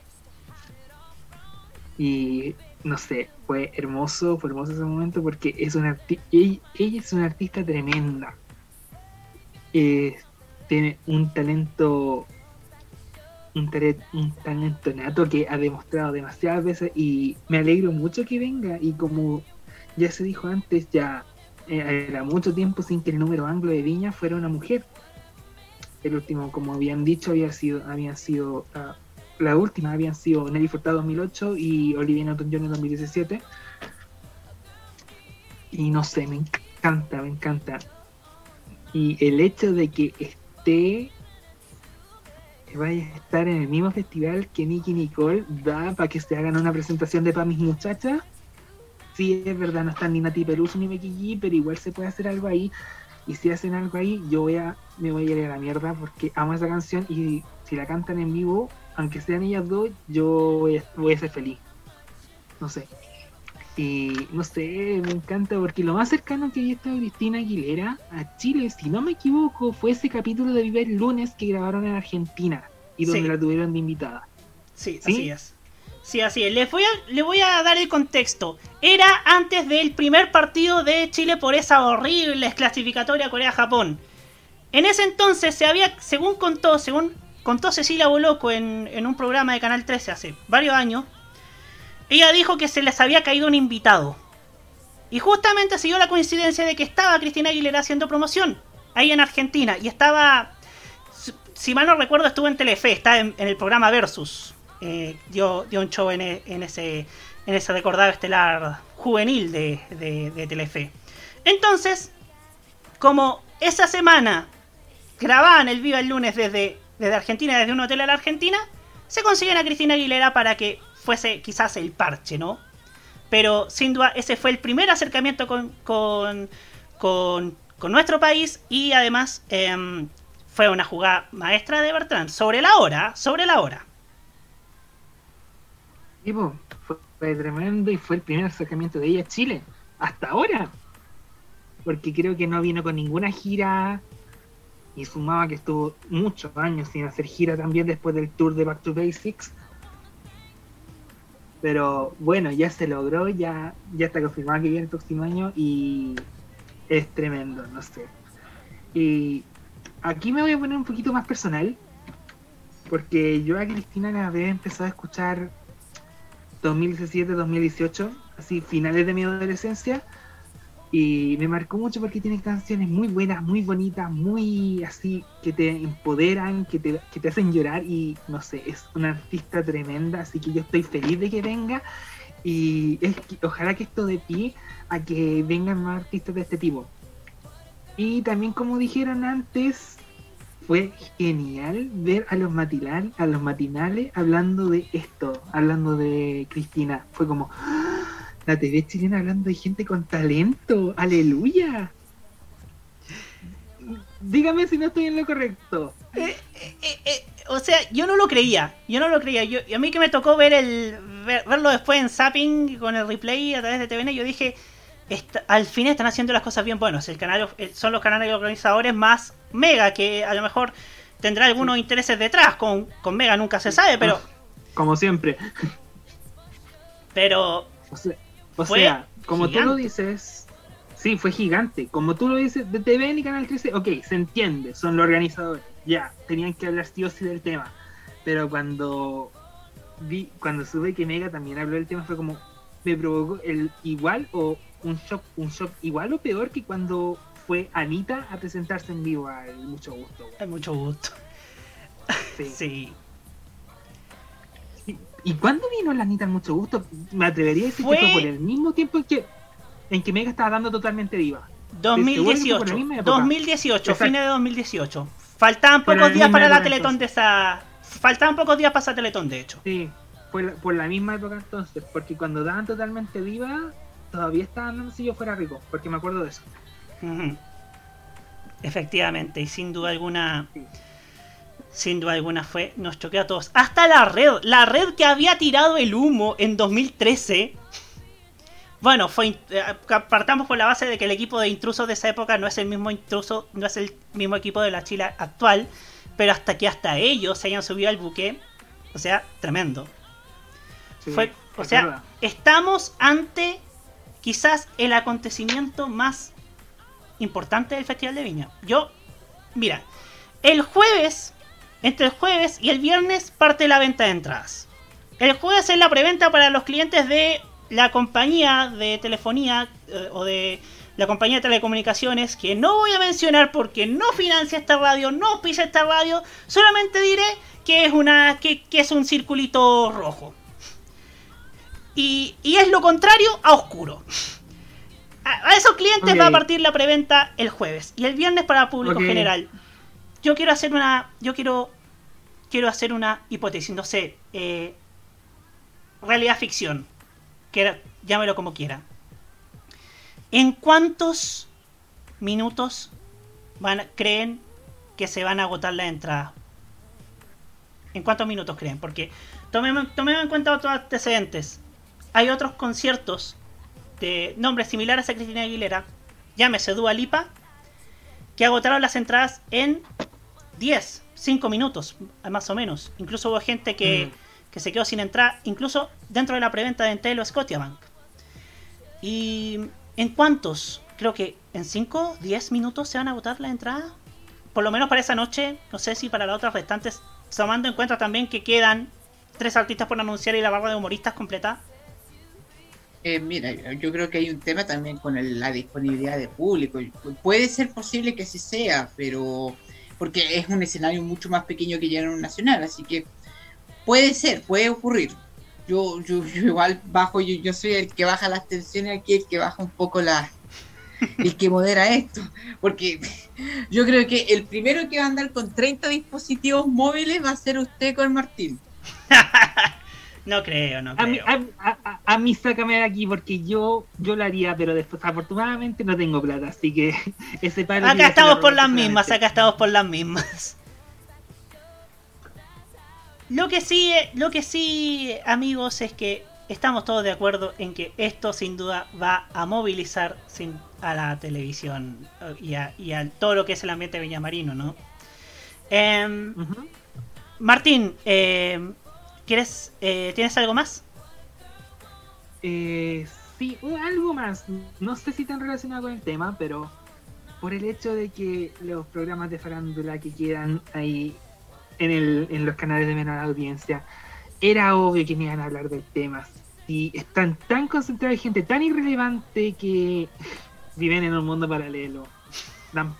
Y no sé, fue hermoso, fue hermoso ese momento porque es una ella es una artista tremenda. Eh, tiene un talento un, un talento nato que ha demostrado demasiadas veces y me alegro mucho que venga. Y como ya se dijo antes ya eh, era mucho tiempo sin que el número anglo de Viña fuera una mujer. El último como habían dicho había sido habían sido ah, la última habían sido Nelly Furtado 2008 y Olivia Newton-John en 2017 y no sé me encanta me encanta y el hecho de que esté que vaya a estar en el mismo festival que Nicky Nicole da para que se hagan una presentación de Pa' mis muchachas. Sí, es verdad, no están ni Nati Peluso ni Becky G, pero igual se puede hacer algo ahí. Y si hacen algo ahí, yo voy a, me voy a ir a la mierda porque amo esa canción y si la cantan en vivo, aunque sean ellas dos, yo voy a, voy a ser feliz. No sé. Y no sé, me encanta porque lo más cercano que he visto a Cristina Aguilera a Chile, si no me equivoco, fue ese capítulo de Vive el lunes que grabaron en Argentina y donde Sí. la tuvieron de invitada. Sí, ¿Sí? así es. Sí, así es. Les voy, a, les voy a dar el contexto. Era antes del primer partido de Chile por esa horrible clasificatoria Corea-Japón. En ese entonces se había, según contó, según contó Cecilia Boloco en, en un programa de Canal 13 hace varios años, ella dijo que se les había caído un invitado. Y justamente dio la coincidencia de que estaba Cristina Aguilera haciendo promoción ahí en Argentina. Y estaba, si- mal no recuerdo, estuvo en Telefe, está en, el programa Versus. Eh, dio, dio un show en, ese, en ese recordado estelar juvenil de Telefe. Entonces, como esa semana grababan el Viva el lunes desde, desde Argentina, desde un hotel a la Argentina, se consiguen a Cristina Aguilera para que fuese quizás el parche, ¿no? Pero sin duda ese fue el primer acercamiento con, con, con, con nuestro país y además em, fue una jugada maestra de Bertrand, sobre la hora, sobre la hora. Tipo, fue, fue tremendo y fue el primer acercamiento de ella a Chile, hasta ahora. Porque creo que no vino con ninguna gira y sumaba que estuvo muchos años sin hacer gira también después del tour de Back to Basics. Pero bueno, ya se logró, ya, ya está confirmado que viene el próximo año y es tremendo, no sé. Y aquí me voy a poner un poquito más personal, porque yo a Cristina la había empezado a escuchar 2017-2018, así finales de mi adolescencia, y me marcó mucho porque tiene canciones muy buenas, muy bonitas, muy así, que te empoderan, que te, que te hacen llorar y no sé, es una artista tremenda, así que yo estoy feliz de que venga y es que- ojalá que esto de pie a que vengan más artistas de este tipo. Y también como dijeron antes, fue genial ver a los a los matinales hablando de esto, hablando de Cristina. Fue como ¡Ah! La TV chilena hablando de gente con talento, aleluya. Dígame si no estoy en lo correcto. O sea, yo no lo creía, yo no lo creía. Yo, y a mí que me tocó ver el ver- verlo después en Zapping con el replay a través de TVN, yo dije, "Esta- al fin están haciendo las cosas bien. Bueno, el canal, eh, son los canales organizadores más Mega, que a lo mejor tendrá algunos intereses detrás. Con, con Mega nunca se sabe, pero... Como siempre. Pero... O sea, o Fue sea, como tú lo gigante. dices, sí, fue gigante. Como tú lo dices, de TVN y Canal 13, ok, se entiende, son los organizadores. Ya, tenían que hablar sí o sí del tema. Pero cuando vi, cuando supe que Mega también habló del tema, fue como, me provocó el igual o un shock, un shock igual o peor que cuando fue Anita a presentarse en vivo al mucho gusto. Hay mucho gusto. Sí. ¿Y cuándo vino la Anita al mucho gusto? Me atrevería a decir Fue- que fue por el mismo tiempo en que, en que Mega estaba dando totalmente diva. Estoy seguro que fue por la 2018, misma época. 2018, Exacto. fines de 2018. Faltaban pocos días para la Teletón de esa... Faltaban pocos días para esa Teletón, de hecho. Sí, fue la- por la misma época entonces, porque cuando daban totalmente diva, todavía estaban dando si yo fuera rico, porque me acuerdo de eso. Efectivamente, y sin duda alguna, sin duda alguna fue, nos choqueó a todos. Hasta la red, la red que había tirado el humo en 2013. Bueno, fue eh, partamos por la base de que el equipo de intrusos de esa época no es el mismo intruso, no es el mismo equipo de la Chile actual, pero hasta que hasta ellos se hayan subido al buque, o sea, tremendo. Sí, Fue- o sea, verdad. estamos ante quizás el acontecimiento más importante del Festival de Viña. Yo, mira, el jueves, entre el jueves y el viernes parte la venta de entradas. El jueves es la preventa para los clientes de la compañía de telefonía eh, o de la compañía de telecomunicaciones que no voy a mencionar porque no financia esta radio, no pisa esta radio, solamente diré que es una que, que es un circulito rojo. Y, y es lo contrario a oscuro. A, a esos clientes va a partir la preventa el jueves y el viernes para público general. Yo quiero hacer una, yo quiero, quiero hacer una hipótesis, no sé, eh, realidad ficción, que llámelo como quiera. ¿En cuántos minutos van, creen que se van a agotar las entradas? ¿En cuántos minutos creen? Porque tomemos, tomemos en cuenta otros antecedentes. Hay otros conciertos de nombres similares a Cristina Aguilera, llámese Dua Lipa, que agotaron las entradas en 10, 5 minutos, más o menos. Incluso hubo gente que, que se quedó sin entrar, incluso dentro de la preventa de Entel o Scotiabank. ¿Y en cuántos? Creo que en 5, 10 minutos se van a agotar las entradas. Por lo menos para esa noche, no sé si para las otras restantes, tomando en cuenta también que quedan tres artistas por anunciar y la barra de humoristas completa. Eh, mira, yo creo que hay un tema también con el- la disponibilidad de público. Puede ser posible que así sea, pero porque es un escenario mucho más pequeño que Lleno Nacional, así que puede ser, puede ocurrir. Yo, yo, yo igual bajo, yo, yo soy el que baja las tensiones aquí, el que baja un poco la, <laughs> el que modera esto, porque yo creo que el primero que va a andar con 30 dispositivos móviles va a ser usted con Martín. <laughs> No creo, no A creo. mí, a, a- a- a mí sácame de aquí porque yo yo lo haría, pero después afortunadamente no tengo plata, así que <laughs> ese palo Acá estamos por las mismas, acá estamos por las mismas. Lo que sí, lo que sí, amigos, es que estamos todos de acuerdo en que esto sin duda va a movilizar sin- a la televisión eh, y a, y a todo lo que es el ambiente viñamarino, ¿no? Em, Martín, em, ¿quieres, eh, ¿tienes algo más? Eh, sí, algo más. No sé si tan relacionado con el tema, pero por el hecho de que los programas de farándula que quedan ahí en, el, en los canales de menor audiencia, era obvio que me iban a hablar del tema. Y están tan concentrados de gente tan irrelevante que viven en un mundo paralelo. Dan,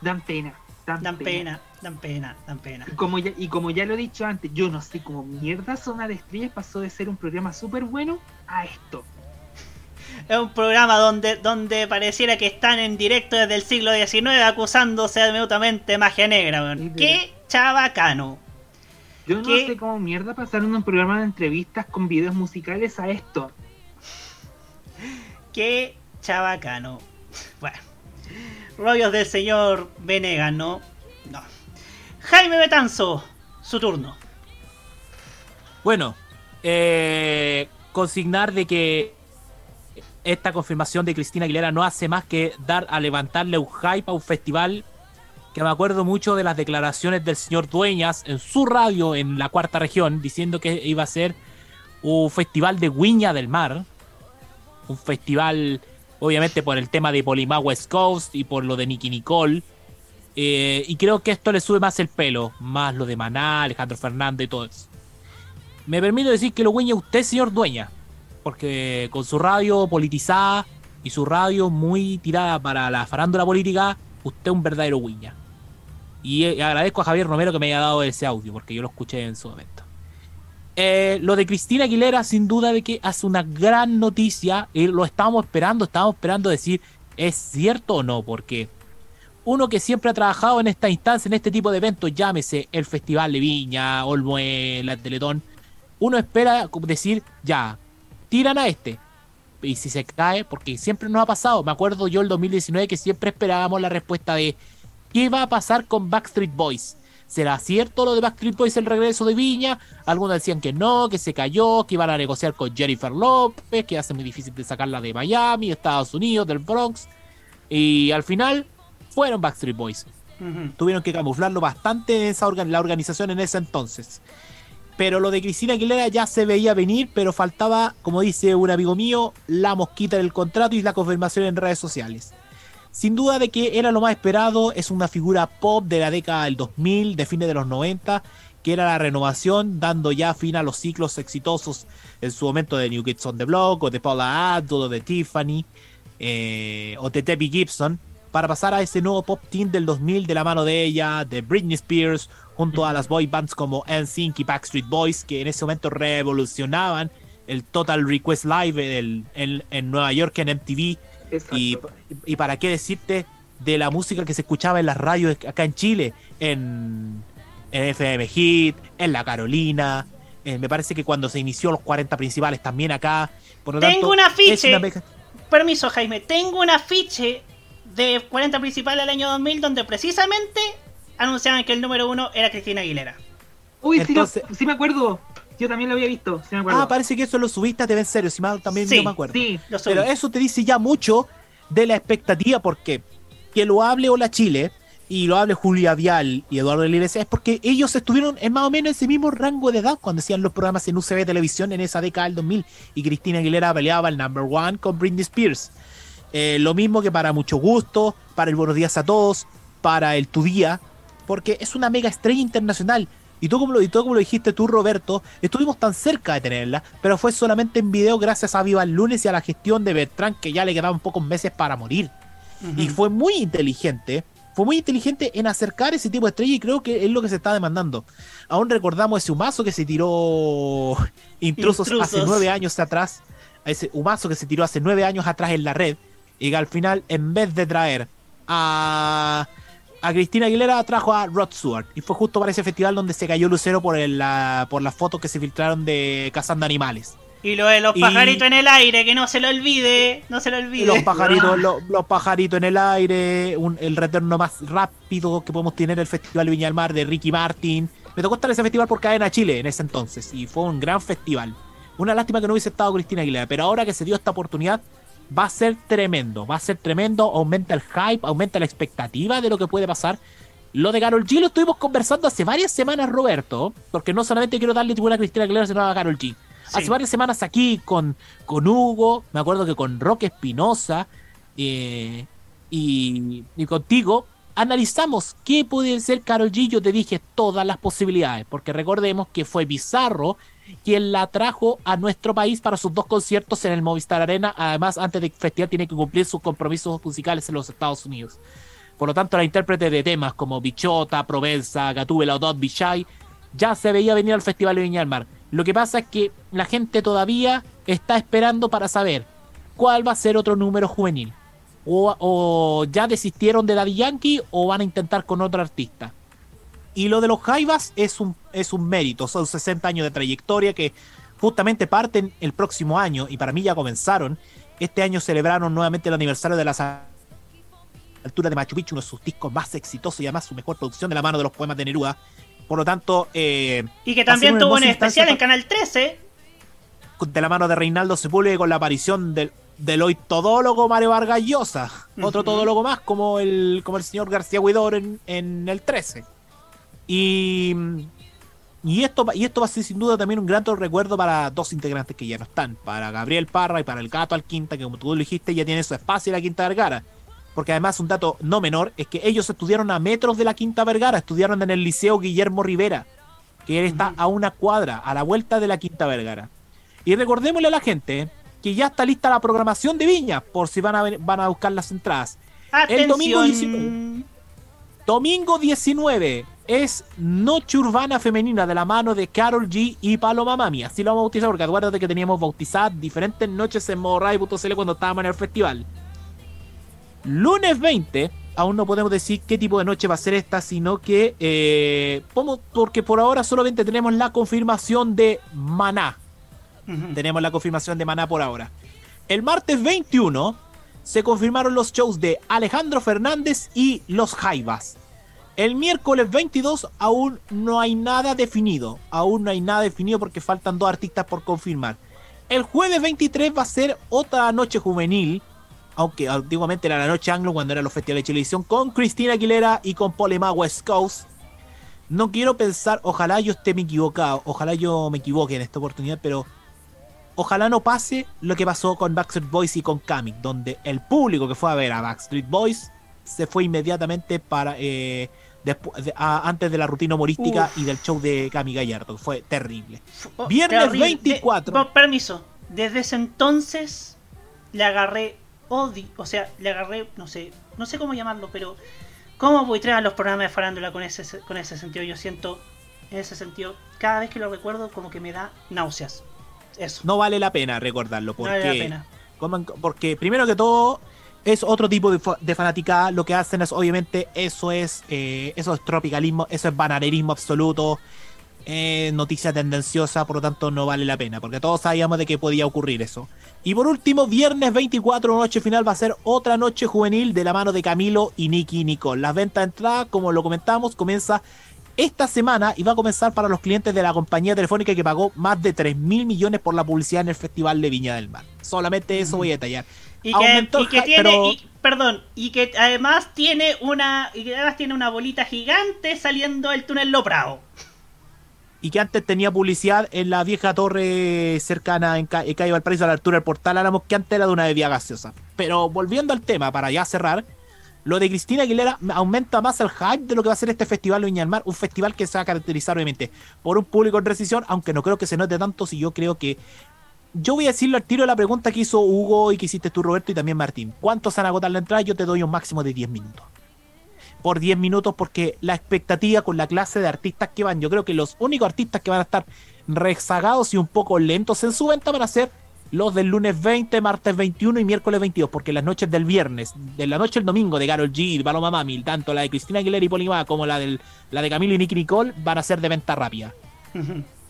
dan pena. Dan, Dan pena, dan pena, dan pena. Y como, ya, y como ya lo he dicho antes, yo no sé cómo mierda Zona de Estrellas pasó de ser un programa súper bueno a esto. Es un programa donde, donde pareciera que están en directo desde el siglo XIX acusándose mutuamente de magia negra, weón. ¡Qué chabacano! Yo no ¿Qué? sé cómo mierda pasaron un programa de entrevistas con videos musicales a esto. ¡Qué chabacano! Bueno, rollos del señor Venegas, ¿no? No. Jaime Betanzo, su turno. Bueno, eh, consignar de que esta confirmación de Cristina Aguilera no hace más que dar a levantarle un hype a un festival que me acuerdo mucho de las declaraciones del señor Dueñas en su radio en la cuarta región diciendo que iba a ser un festival de Viña del Mar, un festival obviamente por el tema de Polimá West Coast y por lo de Nicky Nicole. Eh, y creo que esto le sube más el pelo, más lo de Maná, Alejandro Fernández y todo eso. Me permito decir que lo dueña usted, señor Dueña, porque con su radio politizada y su radio muy tirada para la farándula política, usted es un verdadero guiña. Y eh, agradezco a Javier Romero que me haya dado ese audio, porque yo lo escuché en su momento. Eh, lo de Cristina Aguilera, sin duda de que hace una gran noticia, y lo estábamos esperando, estábamos esperando decir, ¿es cierto o no? Porque uno que siempre ha trabajado en esta instancia, en este tipo de eventos, llámese el Festival de Viña, Olmué, la Teletón, uno espera decir, ya, tiran a este. Y si se cae, porque siempre nos ha pasado, me acuerdo yo el 2019 que siempre esperábamos la respuesta de ¿qué va a pasar con Backstreet Boys? ¿Será cierto lo de Backstreet Boys el regreso de Viña? Algunos decían que no, que se cayó, que iban a negociar con Jennifer López, que hace muy difícil de sacarla de Miami, Estados Unidos, del Bronx. Y al final fueron Backstreet Boys. Tuvieron que camuflarlo bastante esa organ- la organización en ese entonces. Pero lo de Cristina Aguilera ya se veía venir, pero faltaba, como dice un amigo mío, la mosquita del contrato y la confirmación en redes sociales. Sin duda de que era lo más esperado, es una figura pop de la década del 2000, de fines de los 90, que era la renovación, dando ya fin a los ciclos exitosos en su momento de New Kids on the Block, o de Paula Abdul, o de Tiffany, eh, o de Debbie Gibson, para pasar a ese nuevo pop teen del 2000 de la mano de ella, de Britney Spears, junto a las boy bands como NSYNC y Backstreet Boys, que en ese momento revolucionaban el Total Request Live en, en- en Nueva York en MTV. Y, y para qué decirte de la música que se escuchaba en las radios acá en Chile, en, en FM Hit, en La Carolina. eh, me parece que cuando se inició los 40 principales también acá. Por lo Tengo tanto, un afiche. una Permiso, Jaime. Tengo un afiche de 40 principal del año 2000 donde precisamente anunciaban que el número uno era Cristina Aguilera. Uy, sí, lo- Entonces- sí me acuerdo. Yo también lo había visto. Sí me acuerdo. Ah, parece que eso lo subiste a TV en serio, si mal también Sí, yo me acuerdo. sí, lo subí. Pero eso te dice ya mucho de la expectativa, porque que lo hable Hola Chile y lo hable Julia Vial y Eduardo Iglesias es porque ellos estuvieron en más o menos ese mismo rango de edad cuando hacían los programas en UCB Televisión en esa década del 2000 y Cristina Aguilera peleaba el number one con Britney Spears. Eh, lo mismo que para Mucho Gusto, para el Buenos Días a Todos, para el Tu Día, porque es una mega estrella internacional. Y tú, como lo, y tú como lo dijiste tú, Roberto, estuvimos tan cerca de tenerla, pero fue solamente en video gracias a Viva el Lunes y a la gestión de Bertrand, que ya le quedaban pocos meses para morir. Y fue muy inteligente, fue muy inteligente en acercar ese tipo de estrella y creo que es lo que se está demandando. Aún recordamos ese humazo que se tiró <laughs> intrusos, hace Intrusos. nueve años atrás, ese humazo que se tiró hace nueve años atrás en la red, y que al final, en vez de traer a, a Cristina Aguilera trajo a Rod Stewart. Y fue justo para ese festival donde se cayó Lucero por, el, la, por las fotos que se filtraron de cazando animales. Y lo de los Y- pajaritos en el aire, que no se lo olvide, no se lo olvide. Los pajaritos, <laughs> lo- los, pajaritos en el aire, un- el retorno más rápido que podemos tener el Festival Viña del Mar de Ricky Martin. Me tocó estar en ese festival por Cadena Chile en ese entonces y fue un gran festival. Una lástima que no hubiese estado Cristina Aguilera, pero ahora que se dio esta oportunidad va a ser tremendo, va a ser tremendo, aumenta el hype, aumenta la expectativa de lo que puede pasar. Lo de Carol G lo estuvimos conversando hace varias semanas, Roberto, porque no solamente quiero darle tribuna a Cristina Aguilera, sino a Carol G. Hace varias semanas aquí con, con Hugo, me acuerdo que con Roque Espinosa eh, y, y contigo, analizamos qué puede ser Carol G. Yo te dije todas las posibilidades, porque recordemos que fue Bizarro quien la trajo a nuestro país para sus dos conciertos en el Movistar Arena. Además, antes del festival tiene que cumplir sus compromisos musicales en los Estados Unidos. Por lo tanto, la intérprete de temas como Bichota, Provenza, Gatúbela o Dot Bichai ya se veía venir al Festival de Viña Mar. Lo que pasa es que la gente todavía está esperando para saber cuál va a ser otro número juvenil. O, o ya desistieron de Daddy Yankee o van a intentar con otro artista. Y lo de los Jaivas es un, es un mérito, son 60 años de trayectoria que justamente parten el próximo año y para mí ya comenzaron. Este año celebraron nuevamente el aniversario de las alturas de Machu Picchu, uno de sus discos más exitosos y además su mejor producción de la mano de los poemas de Neruda. Por lo tanto, eh, Y que también tuvo un especial en Canal 13. de la mano de Reinaldo Sepúlveda con la aparición del, del hoy todólogo Mario Vargas Llosa. Otro todólogo más como el, como el señor García Huidor en, en el 13. Y, y, esto, va- y esto va a ser sin duda también un gran recuerdo para dos integrantes que ya no están. Para Gabriel Parra y para el Gato Alquinta, que como tú lo dijiste ya tiene su espacio en la Quinta Vergara. Porque además un dato no menor es que ellos estudiaron a metros de la Quinta Vergara, estudiaron en el Liceo Guillermo Rivera, que él está a una cuadra, a la vuelta de la Quinta Vergara. Y recordémosle a la gente que ya está lista la programación de Viña, por si van a, van a buscar las entradas. El domingo Atención. 19. Domingo 19 es Noche Urbana Femenina de la mano de Carol G y Paloma Mami. Así lo vamos a bautizar porque acuérdate que teníamos bautizadas diferentes noches en modoray.cl cuando estábamos en el festival. Lunes 20, aún no podemos decir qué tipo de noche va a ser esta, sino que eh, porque por ahora solamente tenemos la confirmación de Maná. Tenemos la confirmación de Maná por ahora. El martes 21 se confirmaron los shows de Alejandro Fernández y Los Jaivas. El miércoles 22 aún no hay nada definido. Aún no hay nada definido porque faltan dos artistas por confirmar. El jueves 23 va a ser otra noche juvenil. Aunque antiguamente era la noche anglo cuando eran los festivales de televisión. Con Cristina Aguilera y con Polema West Coast. No quiero pensar, ojalá yo esté me equivocado. Ojalá yo me equivoque en esta oportunidad. Pero ojalá no pase lo que pasó con Backstreet Boys y con Kamic, donde el público que fue a ver a Backstreet Boys se fue inmediatamente para eh, despu- de- a- antes de la rutina humorística Uf. y del show de Cami Gallardo. Fue terrible. Oh, Viernes terrible. 24. De- permiso. Desde ese entonces le agarré odio. O sea, le agarré, no sé, no sé cómo llamarlo, pero cómo buitrean los programas de farándula con ese, con ese sentido. Yo siento, en ese sentido, cada vez que lo recuerdo, como que me da náuseas. Eso. No vale la pena recordarlo. Porque, vale la pena. porque primero que todo es otro tipo de, de fanaticada. Lo que hacen es, obviamente, eso es, eh, eso es tropicalismo, eso es bananerismo absoluto. eh, noticia tendenciosa, por lo tanto no vale la pena, porque todos sabíamos de que podía ocurrir eso. Y por último, viernes 24, noche final, va a ser otra noche juvenil de la mano de Camilo y Nicky Nicole. Las ventas de entrada, como lo comentamos, comienza esta semana y va a comenzar para los clientes de la compañía telefónica que pagó más de 3 mil millones por la publicidad en el Festival de Viña del Mar. Solamente eso voy a detallar. Y que, y que tiene, pero- y- perdón, y que además tiene una, y que además tiene una bolita gigante saliendo del túnel Loprado. y que antes tenía publicidad en la vieja torre cercana en, Ca en Calle Valparaíso a la altura del portal Álamos, que antes era de una bebida gaseosa. Pero volviendo al tema, para ya cerrar, lo de Cristina Aguilera aumenta más el hype de lo que va a ser este festival de Viña del Mar, un festival que se va a caracterizar obviamente por un público en recesión, aunque no creo que se note tanto si yo creo que... Yo voy a decirlo al tiro de la pregunta que hizo Hugo y que hiciste tú Roberto y también Martín. ¿Cuántos van a agotar la entrada? Yo te doy un máximo de 10 minutos por 10 minutos porque la expectativa con la clase de artistas que van, yo creo que los únicos artistas que van a estar rezagados y un poco lentos en su venta van a ser los del lunes 20, martes 21 y miércoles 22, porque las noches del viernes, de la noche del domingo de Carol G, Paloma Mami, tanto la de Cristina Aguilera y Polima como la, del, la de Camilo y Nicky Nicole van a ser de venta rápida.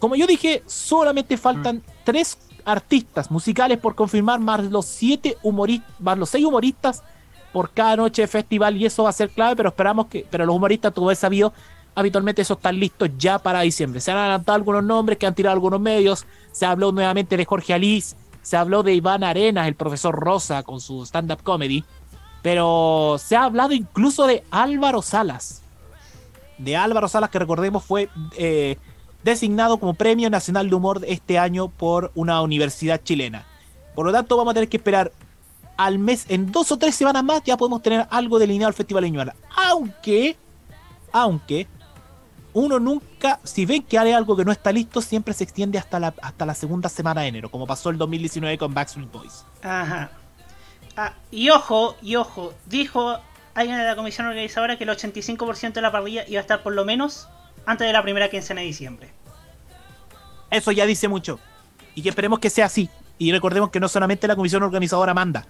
Como yo dije, solamente faltan tres artistas musicales por confirmar, más los siete humoristas, más los seis humoristas por cada noche de festival, y eso va a ser clave, pero esperamos que, pero los humoristas, como he sabido, habitualmente esos están listos ya para diciembre. Se han adelantado algunos nombres que han tirado algunos medios, se habló nuevamente de Jorge Alice, se habló de Iván Arenas, el profesor Rosa, con su stand-up comedy, pero se ha hablado incluso de Álvaro Salas. De Álvaro Salas, que recordemos fue eh, designado como Premio Nacional de Humor este año por una universidad chilena. Por lo tanto, vamos a tener que esperar al mes, en dos o tres semanas más, ya podemos tener algo delineado al Festival Ñuñoa. Aunque, aunque, uno nunca, si ven que hay algo que no está listo, siempre se extiende hasta la, hasta la segunda semana de enero, como pasó el 2019 con Backstreet Boys. Ajá. Ah, y ojo, y ojo, dijo alguien de la comisión organizadora que el 85% de la parrilla iba a estar por lo menos antes de la primera quincena de diciembre. Eso ya dice mucho. Y que esperemos que sea así. Y recordemos que no solamente la comisión organizadora manda.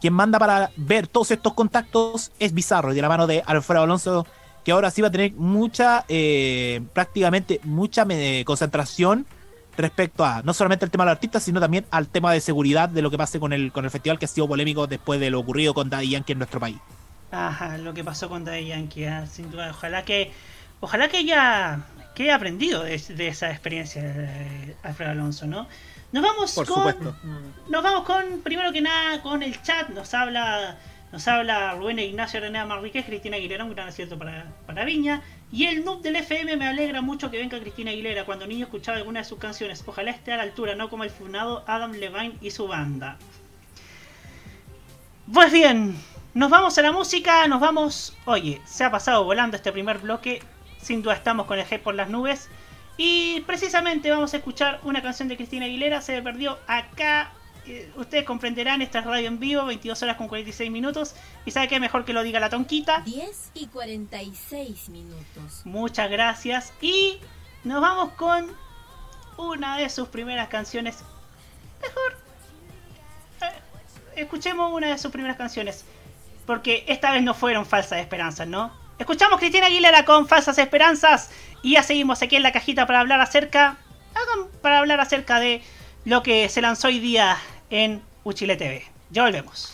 Quien manda para ver todos estos contactos es Bizarro, y de la mano de Alfredo Alonso, que ahora sí va a tener mucha, eh, prácticamente mucha eh, concentración respecto a no solamente el tema de los artistas, sino también al tema de seguridad de lo que pase con el, con el festival que ha sido polémico después de lo ocurrido con Daddy Yankee en nuestro país. Ajá, lo que pasó con Daddy Yankee, ah, sin duda. Ojalá que, ojalá que ella que haya aprendido de, de esa experiencia de Alfredo Alonso, ¿no? Nos vamos Por con, supuesto. nos vamos con, primero que nada, con el chat. Nos habla, nos habla Rubén Ignacio René Marríquez, Cristina Aguilera, un gran acierto para, para Viña. Y el noob del FM me alegra mucho que venga Cristina Aguilera. Cuando niño escuchaba alguna de sus canciones. Ojalá esté a la altura, no como el funado Adam Levine y su banda. Pues bien, nos vamos a la música, nos vamos... Oye, se ha pasado volando este primer bloque. Sin duda estamos con el G por las nubes. Y precisamente vamos a escuchar una canción de Cristina Aguilera. Se perdió acá. Eh, ustedes comprenderán, esta es radio en vivo, 22 horas con 46 minutos. Y sabe qué mejor que lo diga la tonquita. 10 y 46 minutos. Muchas gracias. Y nos vamos con una de sus primeras canciones. Mejor. eh, escuchemos una de sus primeras canciones. Porque esta vez no fueron falsas esperanzas, ¿no? Escuchamos Cristina Aguilera con falsas esperanzas. Y ya seguimos aquí en la cajita para hablar acerca. Para hablar acerca de lo que se lanzó hoy día en Uchile TV. Ya volvemos.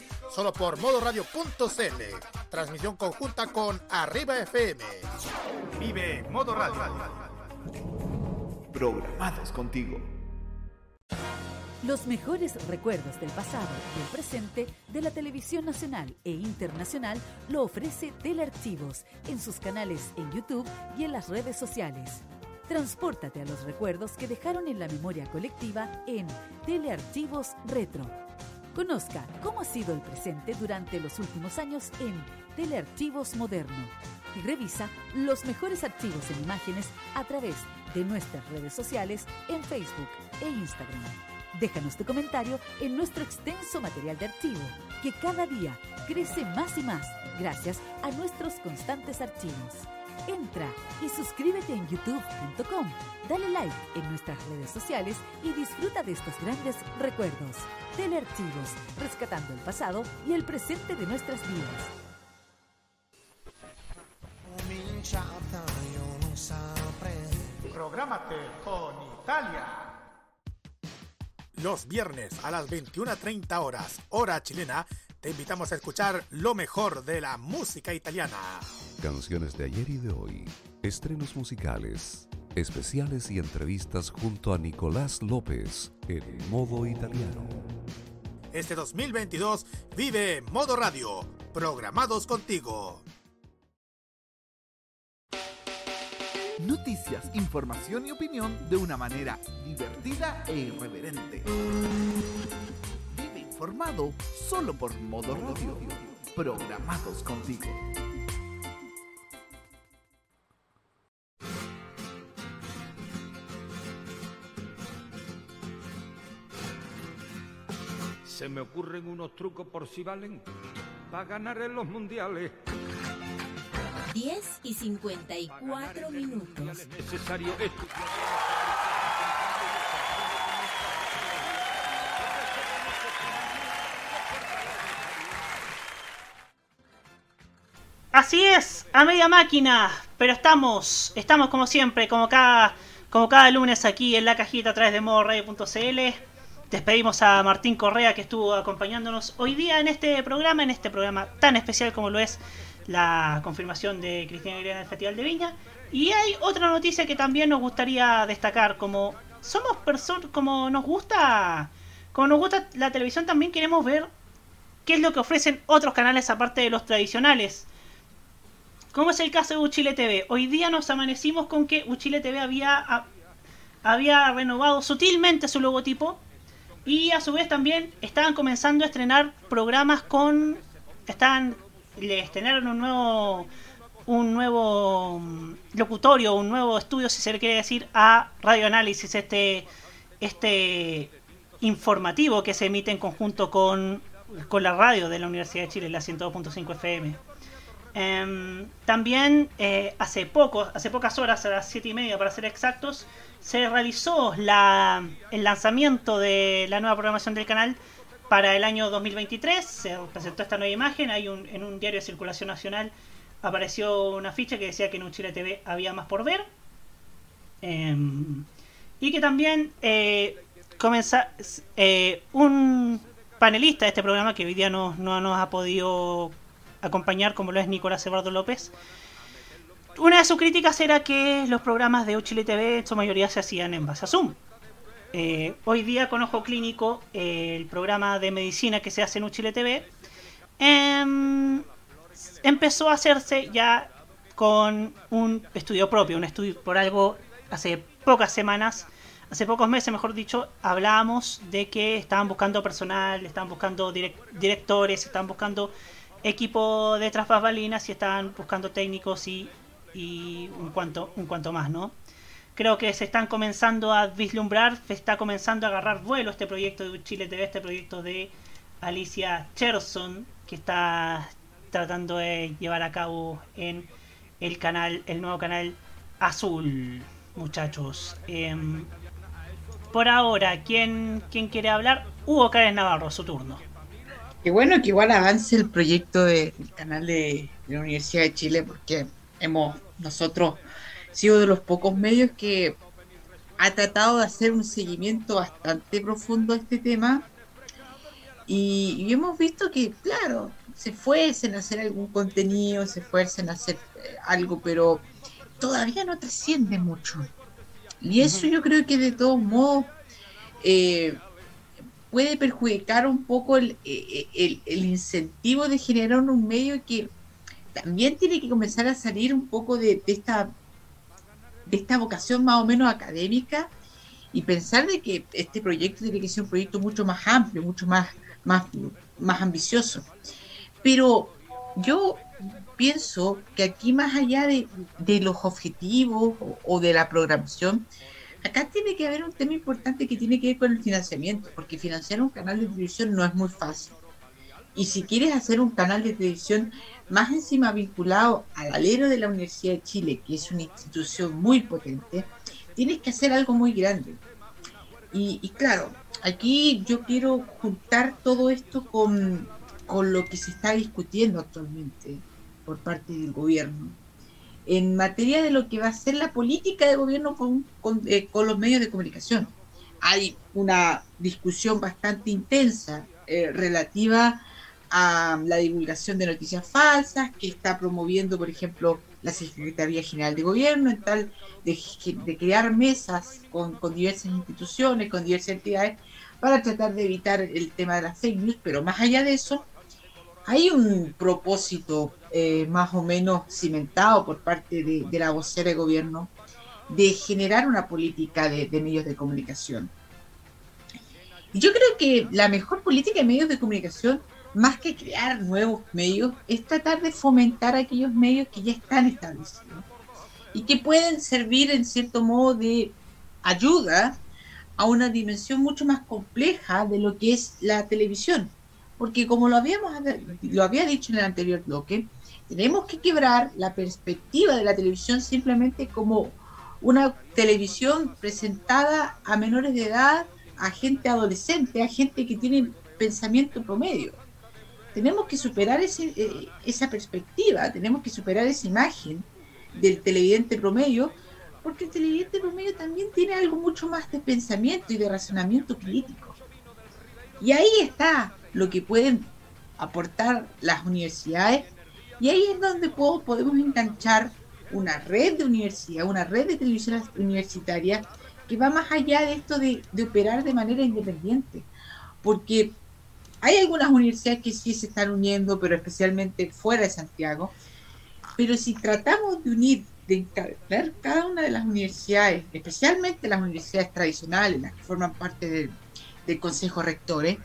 Solo por modoradio.cl. Transmisión conjunta con Arriba FM. Vive Modo Radio. Programados contigo. Los mejores recuerdos del pasado y el presente de la televisión nacional e internacional lo ofrece Telearchivos en sus canales en YouTube y en las redes sociales. Transpórtate a los recuerdos que dejaron en la memoria colectiva en Telearchivos Retro. Conozca cómo ha sido el presente durante los últimos años en Telearchivos Moderno y revisa los mejores archivos en imágenes a través de nuestras redes sociales en Facebook e Instagram. Déjanos tu comentario en nuestro extenso material de archivo, que cada día crece más y más gracias a nuestros constantes archivos. Entra y suscríbete en youtube.com, dale like en nuestras redes sociales y disfruta de estos grandes recuerdos. Telearchivos, rescatando el pasado y el presente de nuestras vidas. Prográmate con Italia. Los viernes a las 21.30 horas, hora chilena, te invitamos a escuchar lo mejor de la música italiana. Canciones de ayer y de hoy, estrenos musicales, especiales y entrevistas junto a Nicolás López en modo italiano. Este 2022 vive Modo Radio, programados contigo. Noticias, información y opinión de una manera divertida e irreverente. Informado solo por Modo Radio. Programados contigo. Se me ocurren unos trucos por si valen para ganar en los mundiales. 10 y 54 minutos. Necesario esto. A media máquina, pero estamos, estamos como siempre, como cada, como cada lunes aquí en la cajita a través de modoradio.cl. Despedimos a Martín Correa que estuvo acompañándonos hoy día en este programa, en este programa tan especial como lo es la confirmación de Cristina Aguilera en el Festival de Viña. Y hay otra noticia que también nos gustaría destacar, como somos personas, como nos gusta, como nos gusta la televisión, también queremos ver qué es lo que ofrecen otros canales aparte de los tradicionales. Como es el caso de Uchile TV. Hoy día nos amanecimos con que Uchile TV había, había renovado sutilmente su logotipo y a su vez también estaban comenzando a estrenar programas con... Estaban, le estrenaron un nuevo un nuevo mm, locutorio, un nuevo estudio, si se le quiere decir, a Radio Análisis, este, este informativo que se emite en conjunto con, con la radio de la Universidad de Chile, la 102.5 FM. Em, también eh, hace poco, hace pocas horas, a las 7 y media para ser exactos, se realizó la, el lanzamiento de la nueva programación del canal para el año 2023. Se presentó esta nueva imagen. Hay un, en un diario de circulación nacional apareció una ficha que decía que en un Chile TV había más por ver. Em, y que también eh, eh, un panelista de este programa que hoy día no, no nos ha podido acompañar, como lo es Nicolás Eduardo López. Una de sus críticas era que los programas de Uchile TV en su mayoría se hacían en base a Zoom. Eh, hoy día con Ojo Clínico, el programa de medicina que se hace en Uchile TV, em, empezó a hacerse ya con un estudio propio, un estudio por algo hace pocas semanas, hace pocos meses mejor dicho, hablábamos de que estaban buscando personal, estaban buscando directores, estaban buscando equipo de tras balinas y estaban buscando técnicos y, y un, cuanto, un cuanto más, ¿no? Creo que se están comenzando a vislumbrar, se está comenzando a agarrar vuelo este proyecto de Chile TV, este proyecto de Alicia Cherson, que está tratando de llevar a cabo en el canal, el nuevo canal azul, muchachos. Em, por ahora, ¿quién, ¿quién quiere hablar? Hugo Cárez Navarro, su turno. Qué bueno que igual avance el proyecto del canal de, la Universidad de Chile, porque hemos nosotros sido de los pocos medios que ha tratado de hacer un seguimiento bastante profundo a este tema. Y, hemos visto que, claro, se esfuerzan en hacer algún contenido, se esfuerzan en hacer eh, algo, pero todavía no trasciende mucho. Y eso yo creo que de todos modos eh, puede perjudicar un poco eh, eh, el, el, incentivo de generar un medio que también tiene que comenzar a salir un poco de, esta de esta vocación más o menos académica y pensar de que este proyecto tiene que ser un proyecto mucho más amplio, mucho más, más, más ambicioso. Pero yo pienso que aquí más allá de, de los objetivos o de la programación, acá tiene que haber un tema importante que tiene que ver con el financiamiento, porque financiar un canal de televisión no es muy fácil. Y si quieres hacer un canal de televisión más encima vinculado al alero de la Universidad de Chile, que es una institución muy potente, tienes que hacer algo muy grande. Y, claro, aquí yo quiero juntar todo esto con, con lo que se está discutiendo actualmente por parte del gobierno en materia de lo que va a ser la política de gobierno con, eh, con, los medios de comunicación. Hay una discusión bastante intensa eh, relativa a la divulgación de noticias falsas que está promoviendo, por ejemplo, la Secretaría General de Gobierno, en tal de, de crear mesas con, con, diversas instituciones, con diversas entidades, para tratar de evitar el tema de las fake news, pero más allá de eso, hay un propósito eh, más o menos cimentado por parte de, la vocera de gobierno de generar una política de, medios de comunicación. Yo creo que la mejor política de medios de comunicación, más que crear nuevos medios, es tratar de fomentar aquellos medios que ya están establecidos y que pueden servir en cierto modo de ayuda a una dimensión mucho más compleja de lo que es la televisión porque como lo habíamos lo había dicho en el anterior bloque, tenemos que quebrar la perspectiva de la televisión simplemente como una televisión presentada a menores de edad, a gente adolescente, a gente que tiene pensamiento promedio. Tenemos que superar ese, eh, esa perspectiva, tenemos que superar esa imagen del televidente promedio, porque el televidente promedio también tiene algo mucho más de pensamiento y de razonamiento crítico. Y ahí está lo que pueden aportar las universidades. Y ahí es donde podemos enganchar una red de universidad, una red de televisión universitaria que va más allá de esto de, operar de manera independiente, porque hay algunas universidades que sí se están uniendo, pero especialmente fuera de Santiago, pero si tratamos de unir, de encargar cada una de las universidades, especialmente las universidades tradicionales, las que forman parte del, del Consejo Rectores,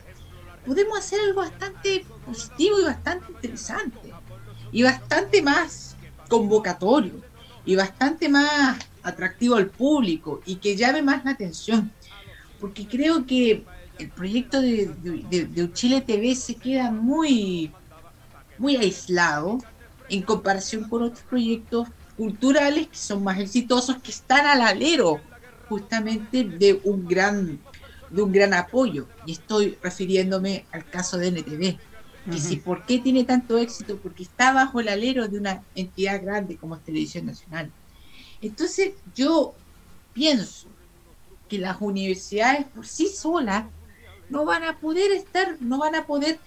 podemos hacer algo bastante positivo y bastante interesante. Y bastante más convocatorio y bastante más atractivo al público y que llame más la atención. Porque creo que el proyecto de, de, Uchile TV se queda muy, muy aislado en comparación con otros proyectos culturales que son más exitosos, que están al alero justamente de un gran de un gran apoyo. Y estoy refiriéndome al caso de NTV. Si por qué tiene tanto éxito, porque está bajo el alero de una entidad grande como es Televisión Nacional. Entonces yo pienso que las universidades por sí solas no van a poder estar, no van a poder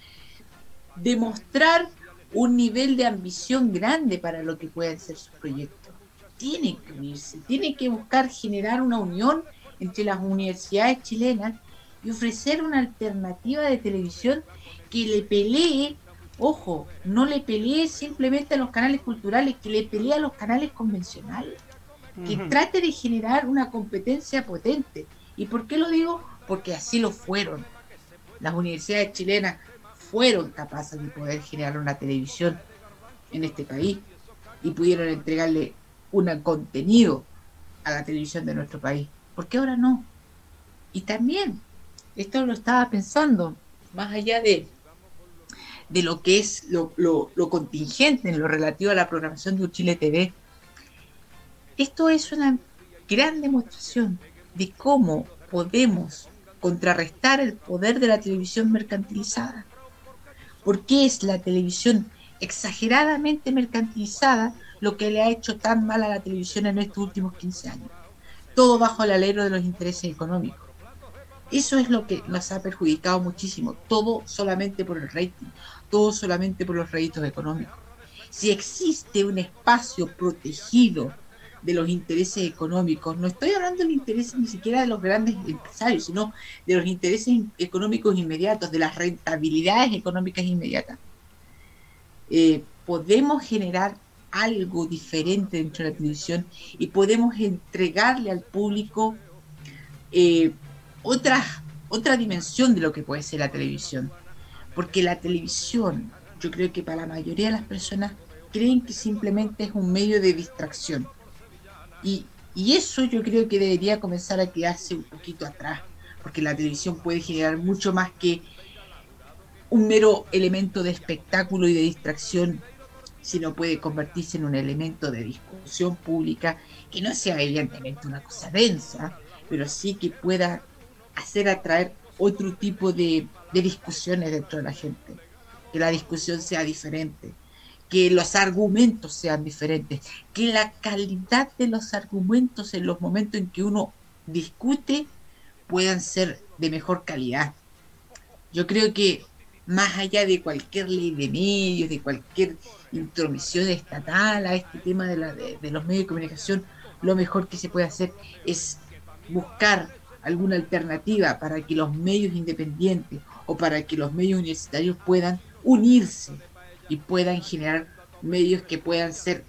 demostrar un nivel de ambición grande para lo que pueden ser sus proyectos. Tienen que unirse, tienen que buscar generar una unión entre las universidades chilenas y ofrecer una alternativa de televisión que le pelee, ojo, no le pelee simplemente a los canales culturales, que le pelee a los canales convencionales, que trate de generar una competencia potente. ¿Y por qué lo digo? Porque así lo fueron. Las universidades chilenas fueron capaces de poder generar una televisión en este país y pudieron entregarle un contenido a la televisión de nuestro país. ¿Por qué ahora no? Y también, esto lo estaba pensando, más allá de, de lo que es lo, contingente en lo relativo a la programación de Chile TV, esto es una gran demostración de cómo podemos contrarrestar el poder de la televisión mercantilizada. Porque es la televisión exageradamente mercantilizada lo que le ha hecho tan mal a la televisión en estos últimos 15 años. Todo bajo el alero de los intereses económicos. Eso es lo que nos ha perjudicado muchísimo. Todo solamente por el rating, todo solamente por los réditos económicos. Si existe un espacio protegido de los intereses económicos, no estoy hablando de intereses ni siquiera de los grandes empresarios, sino de los intereses económicos inmediatos, de las rentabilidades económicas inmediatas. Eh, podemos generar algo diferente dentro de la televisión y podemos entregarle al público eh, otra, otra dimensión de lo que puede ser la televisión. Porque la televisión, yo creo que para la mayoría de las personas creen que simplemente es un medio de distracción. Y, y eso yo creo que debería comenzar a quedarse un poquito atrás, porque la televisión puede generar mucho más que un mero elemento de espectáculo y de distracción, sino puede convertirse en un elemento de discusión pública que no sea evidentemente una cosa densa, pero sí que pueda hacer atraer otro tipo de, discusiones dentro de la gente, que la discusión sea diferente, que los argumentos sean diferentes, que la calidad de los argumentos en los momentos en que uno discute puedan ser de mejor calidad. Yo creo que más allá de cualquier ley de medios, de cualquier intromisión estatal a este tema de, la, de los medios de comunicación, lo mejor que se puede hacer es buscar alguna alternativa para que los medios independientes o para que los medios universitarios puedan unirse y puedan generar medios que puedan ser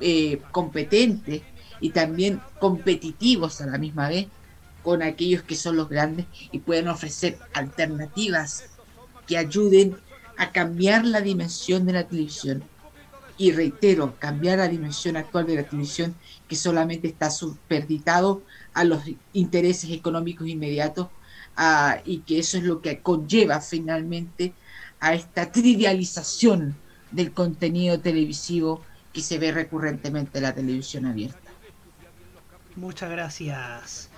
eh, competentes y también competitivos a la misma vez con aquellos que son los grandes y puedan ofrecer alternativas que ayuden a cambiar la dimensión de la televisión. Y reitero, cambiar la dimensión actual de la televisión que solamente está superditado a los intereses económicos inmediatos y que eso es lo que conlleva finalmente a esta trivialización del contenido televisivo que se ve recurrentemente en la televisión abierta. Muchas gracias,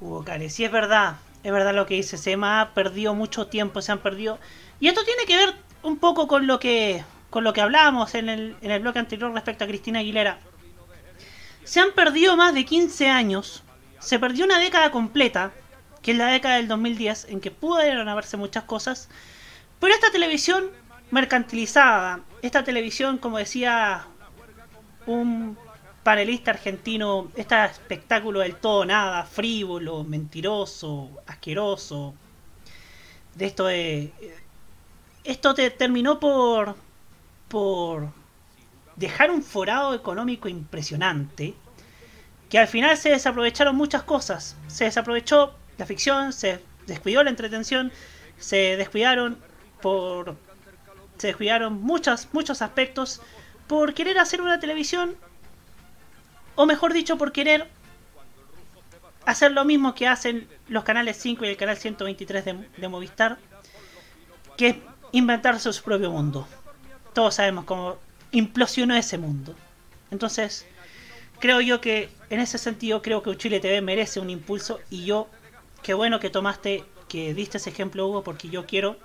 Hugo Cárez. Sí, es verdad, es verdad lo que dice. Se ha perdido mucho tiempo, se han perdido. Y esto tiene que ver un poco con lo que con lo que hablábamos en el, en el bloque anterior respecto a Cristina Aguilera. Se han perdido más de 15 años se perdió una década completa, que es la década del 2010, en que pudieron haberse muchas cosas, pero esta televisión mercantilizada, esta televisión, como decía un panelista argentino, este espectáculo del todo nada, frívolo, mentiroso, asqueroso, de esto de... Esto te terminó por... por dejar un forado económico impresionante que al final se desaprovecharon muchas cosas. Se desaprovechó la ficción, se descuidó la entretención, se descuidaron por se descuidaron muchos muchos aspectos por querer hacer una televisión, o mejor dicho, por querer hacer lo mismo que hacen los canales 5 y el canal 123 de, Movistar, que es inventarse su propio mundo. Todos sabemos cómo implosionó ese mundo. Entonces, creo yo que en ese sentido creo que Chile TV merece un impulso y yo, qué bueno que tomaste, que diste ese ejemplo Hugo, porque yo quiero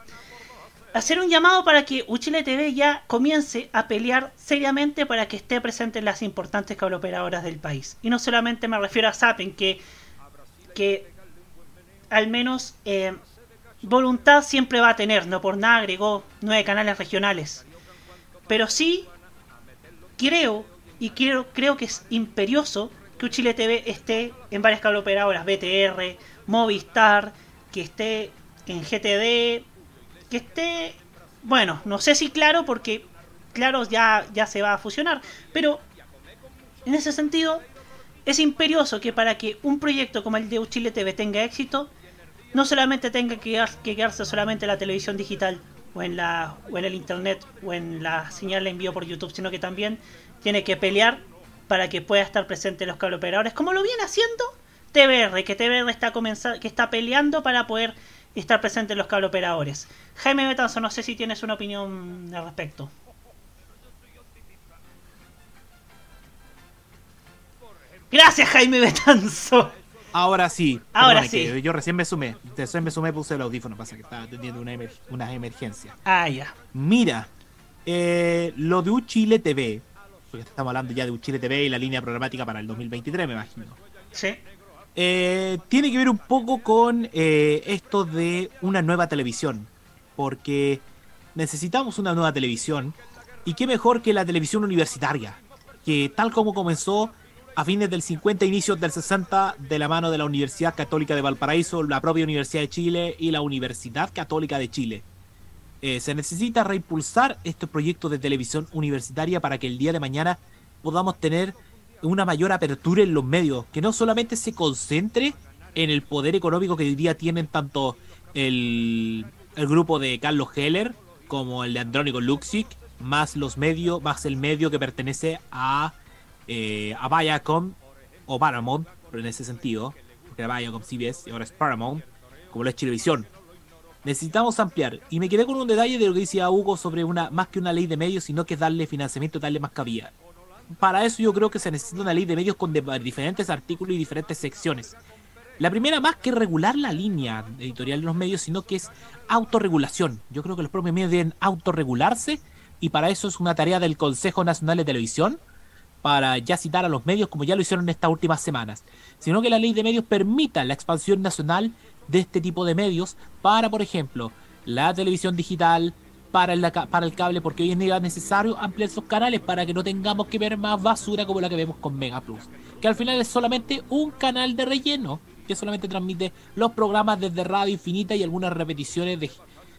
hacer un llamado para que Uchile TV ya comience a pelear seriamente para que esté presente en las importantes cableoperadoras del país. Y no solamente me refiero a Sapen, que, que al menos eh, voluntad siempre va a tener, no por nada agregó nueve canales regionales. Pero sí creo, y creo, creo que es imperioso que Uchile TV esté en varias cableoperadoras, BTR, Movistar, que esté en GTD, esté, bueno, no sé si claro, porque claro ya, ya se va a fusionar, pero en ese sentido es imperioso que para que un proyecto como el de Uchile TV tenga éxito, no solamente tenga que, que quedarse solamente en la televisión digital o en, la, o en el internet o en la señal de envío por YouTube, sino que también tiene que pelear para que pueda estar presente en los cableoperadores, como lo viene haciendo TBR, que TBR está comenzando, que está peleando para poder estar presente en los cableoperadores. Jaime Betanzo, no sé si tienes una opinión al respecto. Gracias, Jaime Betanzo. Ahora sí. Ahora sí. Yo recién me sumé. Recién me sumé, puse el audífono. Pasa que estaba atendiendo una, emer- una emergencia. Ah, ya. Mira, eh, lo de Uchile TV, porque estamos hablando ya de Uchile TV y la línea programática para el 2023, me imagino. Sí. Eh, tiene que ver un poco con eh, esto de una nueva televisión. Porque necesitamos una nueva televisión. Y qué mejor que la televisión universitaria. Que tal como comenzó a fines del 50, inicios del 60, de la mano de la Universidad Católica de Valparaíso, la propia Universidad de Chile y la Universidad Católica de Chile. Eh, se necesita reimpulsar este proyecto de televisión universitaria para que el día de mañana podamos tener una mayor apertura en los medios, que no solamente se concentre en el poder económico que hoy día tienen tanto el, el grupo de Carlos Heller como el de Andrónico Luxic, más los medios, más el medio que pertenece a, eh, a Viacom o Paramount, pero en ese sentido, porque era Viacom CBS y ahora es Paramount, como lo es Chilevisión. Necesitamos ampliar. Y me quedé con un detalle de lo que decía Hugo sobre una más que una ley de medios, sino que es darle financiamiento, darle más cabida. Para eso yo creo que se necesita una ley de medios con diferentes artículos y diferentes secciones. La primera más que regular la línea editorial de los medios, sino que es autorregulación. Yo creo que los propios medios deben autorregularse y para eso es una tarea del Consejo Nacional de Televisión para ya citar a los medios como ya lo hicieron estas últimas semanas, sino que la ley de medios permita la expansión nacional de este tipo de medios para, por ejemplo, la televisión digital, para el, para el cable, porque hoy es necesario ampliar esos canales para que no tengamos que ver más basura como la que vemos con Mega Plus, que al final es solamente un canal de relleno que solamente transmite los programas desde Radio Infinita y algunas repeticiones de,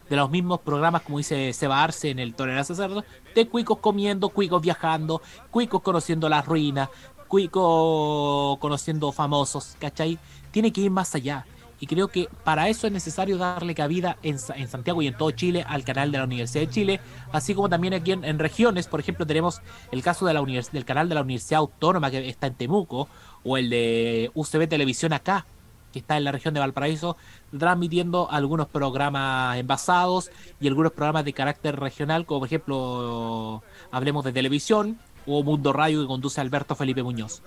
de los mismos programas, como dice Seba Arce en el Tolerancia Cerdo, de cuicos comiendo, cuicos viajando, cuicos conociendo las ruinas, cuicos conociendo famosos, ¿cachai? Tiene que ir más allá. Y creo que para eso es necesario darle cabida en, Sa- en Santiago y en todo Chile al canal de la Universidad de Chile, así como también aquí en, en regiones, por ejemplo, tenemos el caso de la univers- del canal de la Universidad Autónoma que está en Temuco, o el de UCB Televisión acá, que está en la región de Valparaíso, transmitiendo algunos programas envasados y algunos programas de carácter regional, como por ejemplo, hablemos de televisión o Mundo Radio que conduce Alberto Felipe Muñoz.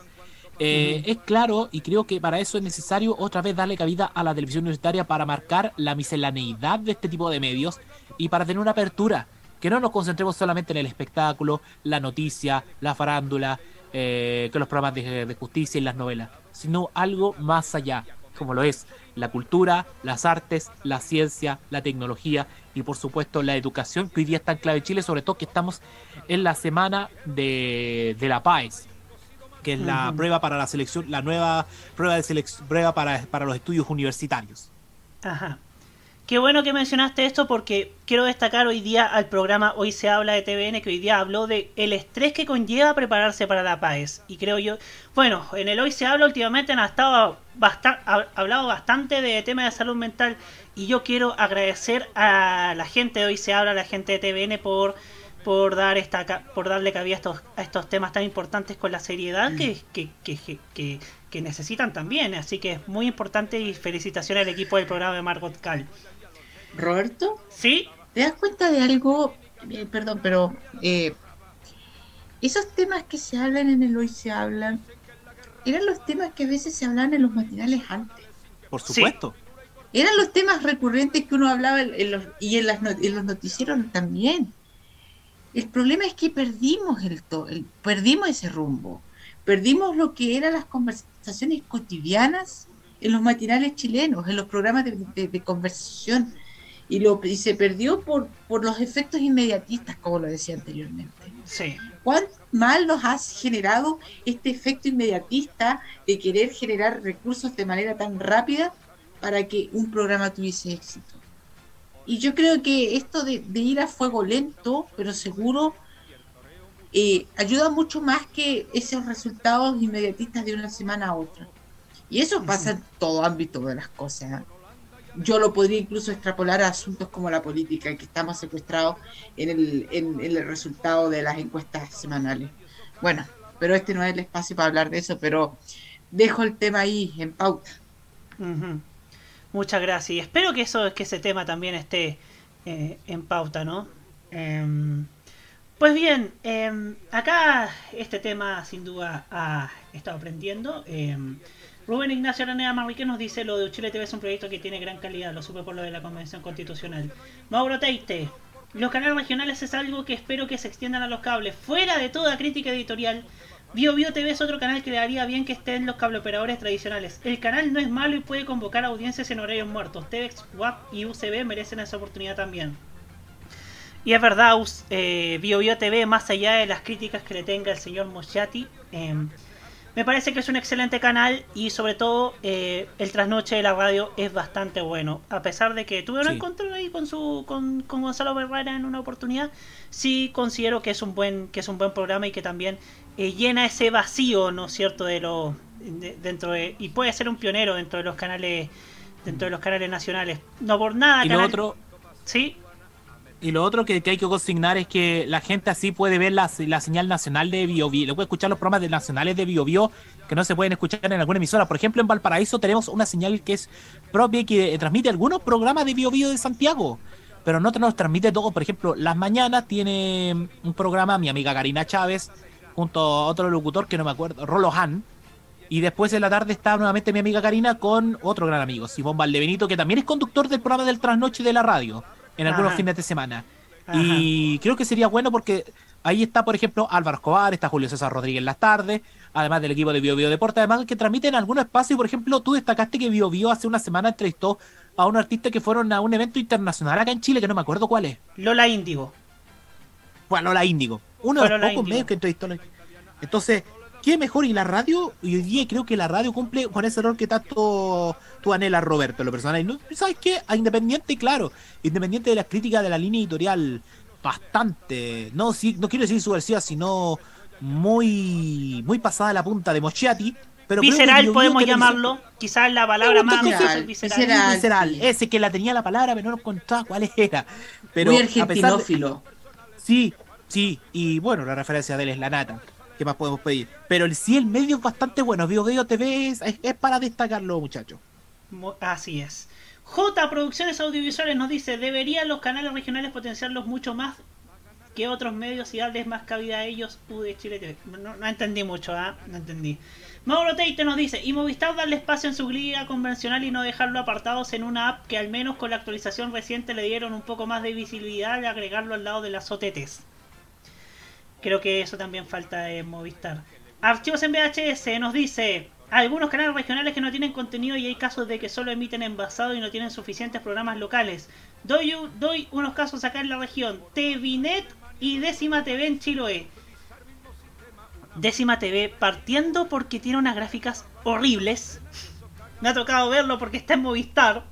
Eh, Es claro, y creo que para eso es necesario otra vez darle cabida a la televisión universitaria para marcar la miselaneidad de este tipo de medios y para tener una apertura, que no nos concentremos solamente en el espectáculo, la noticia, la farándula, eh, que los programas de, de justicia y las novelas, sino algo más allá, como lo es la cultura, las artes, la ciencia, la tecnología y por supuesto la educación, que hoy día está en clave en Chile, sobre todo que estamos en la semana de, de la PAES, que es la prueba para la selección, la nueva prueba de selección, prueba para, para los estudios universitarios. Ajá. Qué bueno que mencionaste esto porque quiero destacar hoy día al programa Hoy se habla de TVN que hoy día habló de el estrés que conlleva prepararse para la PAES. Y creo yo, bueno, en el Hoy se habla últimamente han estado basta- ha- hablado bastante de temas de salud mental y yo quiero agradecer a la gente de Hoy se habla, a la gente de TVN por por dar esta ca- por darle cabida a estos, a estos temas tan importantes con la seriedad que, que, que, que, necesitan también. Así que es muy importante y felicitaciones al equipo del programa de Margot Cal. Roberto, ¿Sí? ¿te das cuenta de algo? Eh, perdón, pero eh, esos temas que se hablan en el hoy se hablan, eran los temas que a veces se hablaban en los matinales antes. Por supuesto. Eran los temas recurrentes que uno hablaba en, en los, y en, las, no- en los noticieros también. El problema es que perdimos el, to- el- perdimos ese rumbo. Perdimos lo que eran las conversaciones cotidianas en los matinales chilenos, en los programas de, de- de conversación. Y, lo, y se perdió por, por los efectos inmediatistas, como lo decía anteriormente. Sí. ¿Cuán mal nos ha generado este efecto inmediatista de querer generar recursos de manera tan rápida para que un programa tuviese éxito? Y yo creo que esto de, de ir a fuego lento, pero seguro, eh, ayuda mucho más que esos resultados inmediatistas de una semana a otra. Y eso pasa en todo ámbito de las cosas. ¿eh? Yo lo podría incluso extrapolar a asuntos como la política, que estamos secuestrados en el, en, en el resultado de las encuestas semanales. Bueno, pero este no es el espacio para hablar de eso, pero dejo el tema ahí en pauta. Ujú. Muchas gracias. Y espero que eso, que ese tema también esté eh, en pauta, ¿no? Em, pues bien, em, acá este tema sin duda ha estado aprendiendo. Em, Rubén Ignacio Araneda Marrique nos dice lo de Chile TV es un proyecto que tiene gran calidad, lo supe por lo de la Convención Constitucional. Mauro Teite, los canales regionales es algo que espero que se extiendan a los cables. Fuera de toda crítica editorial, Bio Bio TV es otro canal que le haría bien que estén los cableoperadores tradicionales. El canal no es malo y puede convocar audiencias en horarios muertos. TVX, WAP y UCB merecen esa oportunidad también. Y es verdad, eh, Bio Bio TV, más allá de las críticas que le tenga el señor Moschati, eh, me parece que es un excelente canal y sobre todo eh, el trasnoche de la radio es bastante bueno. A pesar de que tuve un Sí. encuentro ahí con su con, con Gonzalo Berrera en una oportunidad, sí considero que es un buen que es un buen programa y que también eh, llena ese vacío, ¿no es cierto?, de lo de- dentro de y puede ser un pionero dentro de los canales dentro de los canales nacionales. No por nada. Y lo canal- otro, sí. Y lo otro que, que hay que consignar es que la gente así puede ver la, la señal nacional de Bio Bio, le puede escuchar los programas de nacionales de Bio Bio que no se pueden escuchar en alguna emisora. Por ejemplo, en Valparaíso tenemos una señal que es propia y que eh, transmite algunos programas de Bio Bio de Santiago, pero no nos transmite todo. Por ejemplo, las mañanas tiene un programa mi amiga Karina Chávez junto a otro locutor que no me acuerdo, Rolo Han. Y después en la tarde está nuevamente mi amiga Karina con otro gran amigo, Simón Valdebenito, que también es conductor del programa del trasnoche de la radio en algunos Ajá. fines de semana. Ajá. Y creo que sería bueno porque ahí está, por ejemplo, Álvaro Escobar, está Julio César Rodríguez en las tardes, además del equipo de Bio Bio Deporte, además que transmiten algunos espacios. Por ejemplo, tú destacaste que Bio Bio hace una semana entrevistó a un artista que fueron a un evento internacional acá en Chile, que no me acuerdo cuál es. Lola Índigo. Bueno, Lola Índigo. Uno de los pocos medios que entrevistó. a Lola- Entonces, ¿qué mejor? Y la radio, y hoy día creo que la radio cumple con ese rol que tanto tú anhelas, Roberto, en lo personal. Y no- ¿Sabes qué? A Independiente, claro, independiente de las críticas de la línea editorial, bastante, no, sí, no quiero decir subversiva, sino muy, muy pasada la punta de Mochiati. Pero visceral podemos llamarlo. Quizás la palabra más Visceral, visceral. visceral, visceral. Ese que la tenía la palabra, pero no encontraba cuál era. Pero Muy a pesar de- argentinófilo. Sí, sí, y bueno, la referencia de él es la nata. ¿Qué más podemos pedir? Pero el sí, el medio es bastante bueno. Bio Bio TV es, es- es para destacarlo, muchachos. Así es. J Producciones Audiovisuales nos dice, deberían los canales regionales potenciarlos mucho más que otros medios y darles más cabida a ellos. U Chile TV. No, entendí mucho, ¿ah? No entendí. Mauro Teite nos dice, y Movistar darle espacio en su liga convencional y no dejarlo apartados en una app que al menos con la actualización reciente le dieron un poco más de visibilidad al agregarlo al lado de las OTTs. Creo que eso también falta en Movistar. Archivos en VHS nos dice algunos canales regionales que no tienen contenido y hay casos de que solo emiten envasado y no tienen suficientes programas locales. Doy, unos casos acá en la región. TVNet y Décima TV en Chiloé. Décima TV partiendo porque tiene unas gráficas horribles. Me ha tocado verlo porque está en Movistar.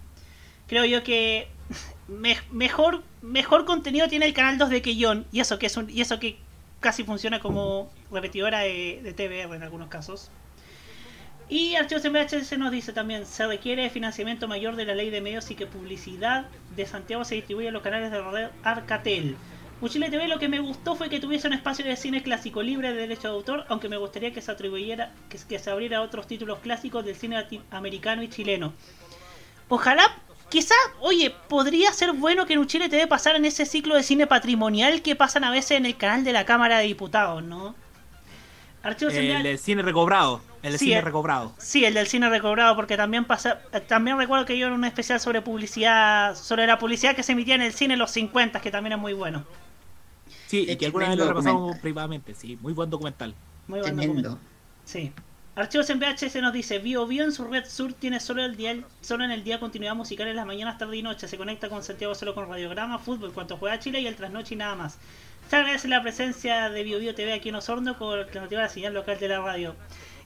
Creo yo que <laughs> me- mejor mejor contenido tiene el canal 2 de Quillón y eso que es un, y eso que casi funciona como repetidora de, de TVR en algunos casos. Y Archivos en VHS nos dice también, se requiere financiamiento mayor de la ley de medios y que publicidad de Santiago se distribuye en los canales de Arcatel. Uchile TV lo que me gustó fue que tuviese un espacio de cine clásico libre de derecho de autor, aunque me gustaría que se atribuyera, que, que se abriera otros títulos clásicos del cine americano y chileno. Ojalá, quizá, oye, podría ser bueno que en Uchile TV pasaran ese ciclo de cine patrimonial que pasan a veces en el canal de la Cámara de Diputados, ¿no? Archivos El del cine recobrado. El del Sí, cine eh. recobrado. Sí, el del cine recobrado, porque también pasa, eh, también recuerdo que yo era un especial sobre publicidad, sobre la publicidad que se emitía en el cine en los 50, que también es muy bueno. Sí, y que alguna vez lo repasamos documental. privadamente. Sí, muy buen documental. Muy buen Tremendo. documento. Sí. Archivos en VHS nos dice, Bio Bio en su red sur tiene solo el día, solo en el día continuidad musical en las mañanas, tarde y noche. Se conecta con Santiago solo con radiograma, fútbol, cuanto juega Chile y el trasnoche y nada más. Se agradece la presencia de Bio Bio TV aquí en Osorno con alternativa a la señal local de la radio.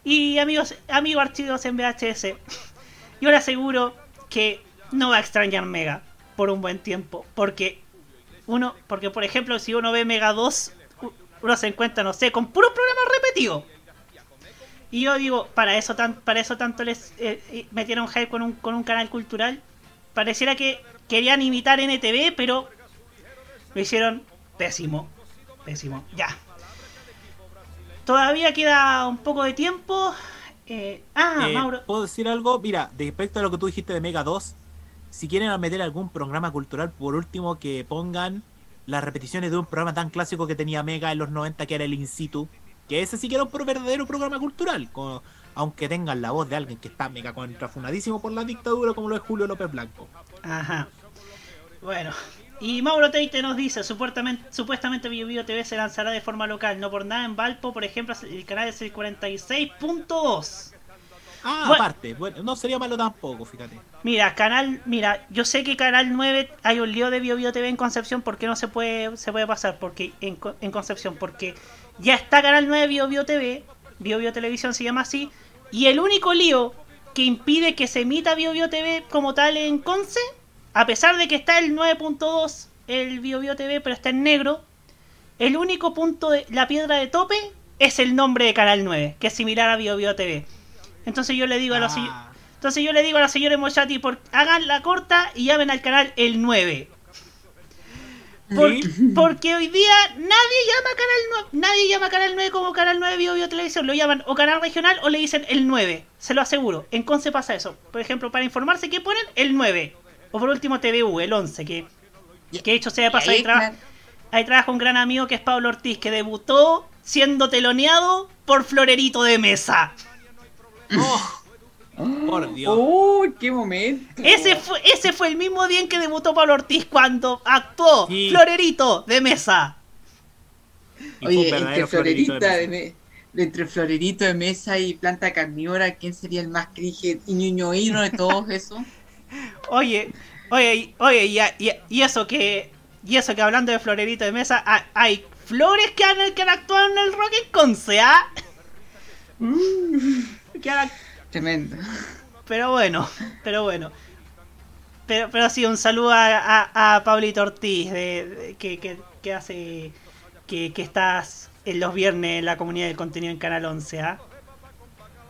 Y amigos, amigos archivos en VHS, <laughs> yo le aseguro que no va a extrañar Mega por un buen tiempo. Porque uno, porque por ejemplo, si uno ve Mega 2, u- uno se encuentra, no sé, con puros programas repetidos. Y yo digo, para eso tan, para eso tanto les eh, eh, metieron hype con un, con un canal cultural. Pareciera que querían imitar NTV, pero lo hicieron pésimo. Pésimo. Ya. Todavía queda un poco de tiempo. Eh, ah, Eh, Mauro. ¿Puedo decir algo? Mira, respecto a lo que tú dijiste de Mega 2, si quieren meter algún programa cultural, por último que pongan las repeticiones de un programa tan clásico que tenía Mega en los 90, que era el In Situ, que ese sí que era un verdadero programa cultural, con- aunque tengan la voz de alguien que está mega contrafunadísimo por la dictadura, como lo es Julio López Blanco. Ajá. Bueno. Y Mauro Teite nos dice, supuestamente, supuestamente Bio Bio TV se lanzará de forma local, no por nada en Valpo, por ejemplo, el canal es el 46.2. Ah, Bueno. aparte, bueno, no sería malo tampoco, fíjate. Mira, canal, mira, yo sé que canal 9 hay un lío de Bio Bio TV en Concepción, ¿por qué no se puede se puede pasar? Porque en, en Concepción, porque ya está canal 9 Bio Bio TV, Bio Bio Televisión se llama así, y el único lío que impide que se emita Bio Bio TV como tal en Conce, a pesar de que está el 9.2 el Bio Bio TV, pero está en negro, el único punto de la piedra de tope es el nombre de canal 9, que es similar a Bio Bio TV. Entonces yo le digo a los Ah. entonces yo le digo a la señora Mochati, por, hagan la corta y llamen al canal el 9. Por- Porque hoy día nadie llama canal 9, nadie llama canal 9 como canal 9 Bio Bio Televisión, lo llaman o canal regional o le dicen el 9, se lo aseguro. En Conce pasa eso. Por ejemplo, para informarse que ponen el 9 o por último TVU, el 11, que que hecho sea de paso ahí, claro. ahí trabaja un gran amigo que es Pablo Ortiz que debutó siendo teloneado por Florerito de Mesa. Por <gasps> Dios. ¡Oh, qué momento! Ese fue, ese fue el mismo día en que debutó Pablo Ortiz cuando actuó Sí. Florerito de Mesa. Oye, entre florerita de de, me- de entre florerito de mesa y planta carnívora, ¿quién sería el más cringe y ñoñoíno de todos esos? <laughs> Oye, oye, oye, y, y- y eso que. Y eso que hablando de Florerito de Mesa, hay, hay flores que han, que han actuado en el Rock en Conce, ¿ah? <laughs> Que han- Tremendo. pero bueno, pero bueno. Pero, pero sí, un saludo a, a, a Pablito Ortiz, de, de- que, que, que hace. Que, que estás en los viernes en la comunidad del contenido en Canal 11, ¿ah?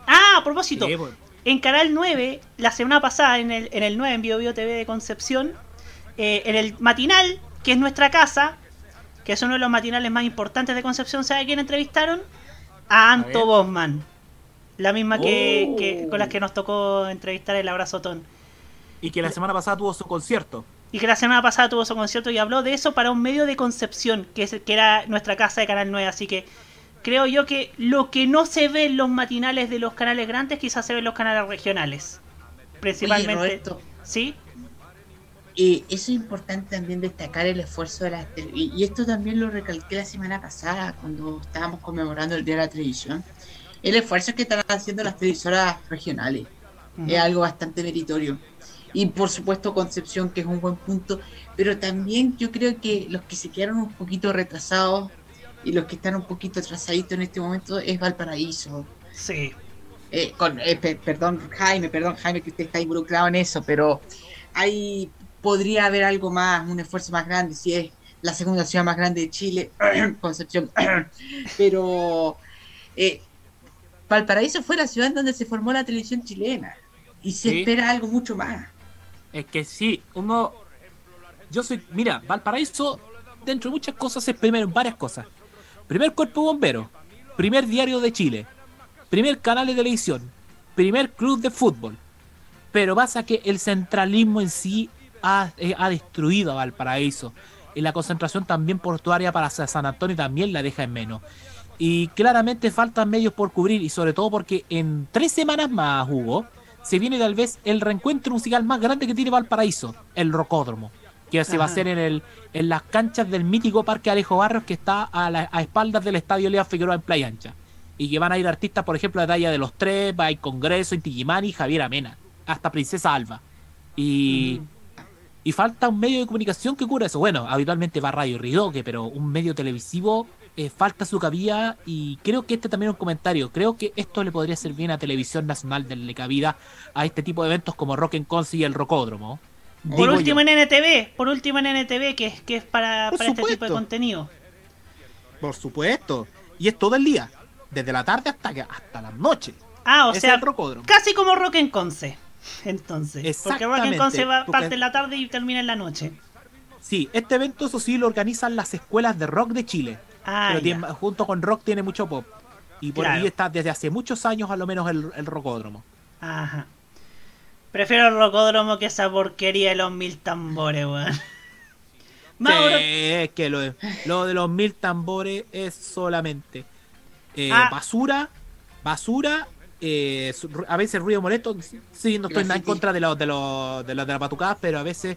Ah, a propósito, Sí, en Canal 9, la semana pasada, en el, en el 9, en Bio Bio TV de Concepción, eh, en el matinal, que es nuestra casa, que es uno de los matinales más importantes de Concepción, ¿sabe quién entrevistaron? A Anto. Bosman. La misma que, Oh. que- con las que nos tocó entrevistar el Abrazotón. Y que la semana pasada tuvo su concierto. Y que la semana pasada tuvo su concierto y habló de eso para un medio de Concepción, que, es, que era nuestra casa de Canal 9. Así que creo yo que lo que no se ve en los matinales de los canales grandes, quizás se ve en los canales regionales. Principalmente. Oye, Roberto, ¿Sí? eh, eso es importante también destacar el esfuerzo de las tele- y, y esto también lo recalqué la semana pasada cuando estábamos conmemorando el Día de la Televisión. El esfuerzo que están haciendo las televisoras regionales es algo bastante meritorio. Y por supuesto Concepción, que es un buen punto, pero también yo creo que los que se quedaron un poquito retrasados y los que están un poquito atrasaditos en este momento es Valparaíso. Sí. Eh, con, eh, pe- perdón Jaime, perdón Jaime que usted está involucrado en eso, pero ahí podría haber algo más, un esfuerzo más grande, si es la segunda ciudad más grande de Chile, <clears throat> Concepción, <clears throat> pero eh, Valparaíso fue la ciudad en donde se formó la televisión chilena y se Sí. espera algo mucho más. Es que sí, uno. Yo soy. Mira, Valparaíso dentro de muchas cosas, es primero varias cosas. Primer cuerpo bombero, primer diario de Chile, primer canal de televisión, primer club de fútbol. Pero pasa que el centralismo en sí ha, eh, ha destruido a Valparaíso. Y la concentración también portuaria para San Antonio también la deja en menos. Y claramente faltan medios por cubrir, y sobre todo porque en tres semanas más, Hugo, se viene tal vez el reencuentro musical más grande que tiene Valparaíso, el Rocódromo, que se va a hacer en, el, en las canchas del mítico Parque Alejo Barrios, que está a, la- a espaldas del Estadio Lea Figueroa en Playa Ancha. Y que van a ir artistas, por ejemplo, de talla de los tres, va a ir Congreso, Inti Gimani y Javier Amena, hasta Princesa Alba. Y, y falta un medio de comunicación que cubra eso. Bueno, habitualmente va Radio Ridoque, pero un medio televisivo eh, falta su cabida y creo que este también es un comentario. Creo que esto le podría ser bien a Televisión Nacional darle cabida a este tipo de eventos como Rock en Conce y el Rocódromo. Por último yo. en NTV, por último en NTV, que es, que es para, este tipo de contenido. Por supuesto. Y es todo el día. Desde la tarde hasta, que- hasta la noche. Ah, o sea, casi como Rock en Conce. <laughs> Entonces, porque Rock en Conce va, porque- parte en la tarde y termina en la noche. Sí, este evento eso sí lo organizan las escuelas de rock de Chile. Ah, pero tiene- junto con rock tiene mucho pop. Y por Claro. ahí está desde hace muchos años a lo menos el, el rocódromo. Ajá. Prefiero el Rocódromo que esa porquería de los mil tambores, weón. Mauro, Sí, es que lo de, lo de los mil tambores es solamente eh, Ah. basura, basura, eh, a veces ruido molesto. Sí, no estoy nada en contra de los de los de los de la pero a veces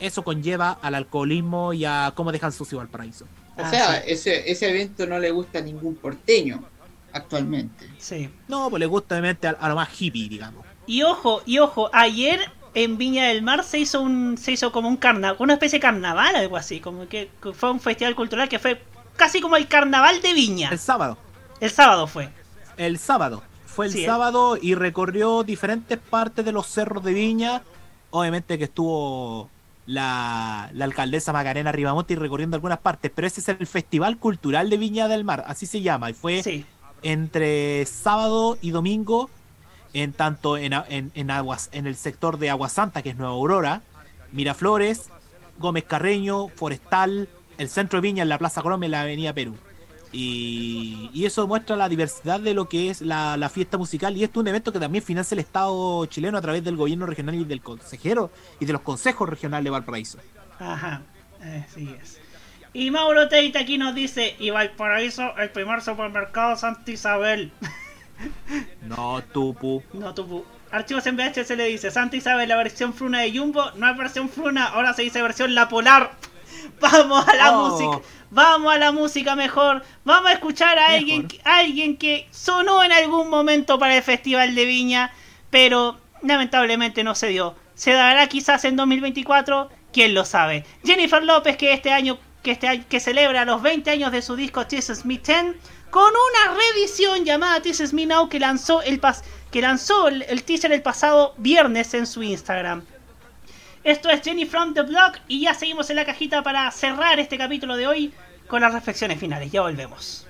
eso conlleva al alcoholismo y a cómo dejan sucio al paraíso. O sea, ese, ese evento no le gusta a ningún porteño actualmente. Sí. No, pues le gusta obviamente a, a lo más hippie, digamos. y ojo, y ojo, ayer en Viña del Mar se hizo un se hizo como un carnaval, una especie de carnaval, algo así, como que, fue un festival cultural que fue casi como el carnaval de Viña. El sábado. El sábado fue. El sábado. Fue el Sí, eh. sábado y recorrió diferentes partes de los cerros de Viña. Obviamente que estuvo la, la alcaldesa Macarena Ribamonte y recorriendo algunas partes, pero ese es el Festival Cultural de Viña del Mar, así se llama, y fue entre sábado y domingo, en tanto en, en, en aguas, en el sector de Agua Santa, que es Nueva Aurora, Miraflores, Gómez Carreño, Forestal, el centro de Viña en la Plaza Colombia y la Avenida Perú. Y, y eso muestra la diversidad de lo que es la, la fiesta musical. Y esto es un evento que también financia el Estado chileno a través del gobierno regional y del consejero y de los consejos regionales de Valparaíso. Ajá, así es. Y Mauro Teita aquí nos dice, y Valparaíso, el primer supermercado Santa Isabel. <laughs> No, tupu. No, tu Archivos en VHS le dice, Santa Isabel, la versión fruna de Jumbo, no es versión fruna, ahora se dice versión La Polar. <laughs> Vamos a la Oh. música, vamos a la música mejor, vamos a escuchar a alguien, a alguien que sonó en algún momento para el Festival de Viña, pero lamentablemente no se dio. Se dará quizás en 2024, quién lo sabe. Jennifer López que este año que este año, que celebra los 20 años de su disco This Me 10 con una reedición llamada This Me Now que lanzó el pas que lanzó el, el teaser el pasado viernes en su Instagram. Esto es Jenny from the Block y ya seguimos en la cajita para cerrar este capítulo de hoy con las reflexiones finales. Ya volvemos.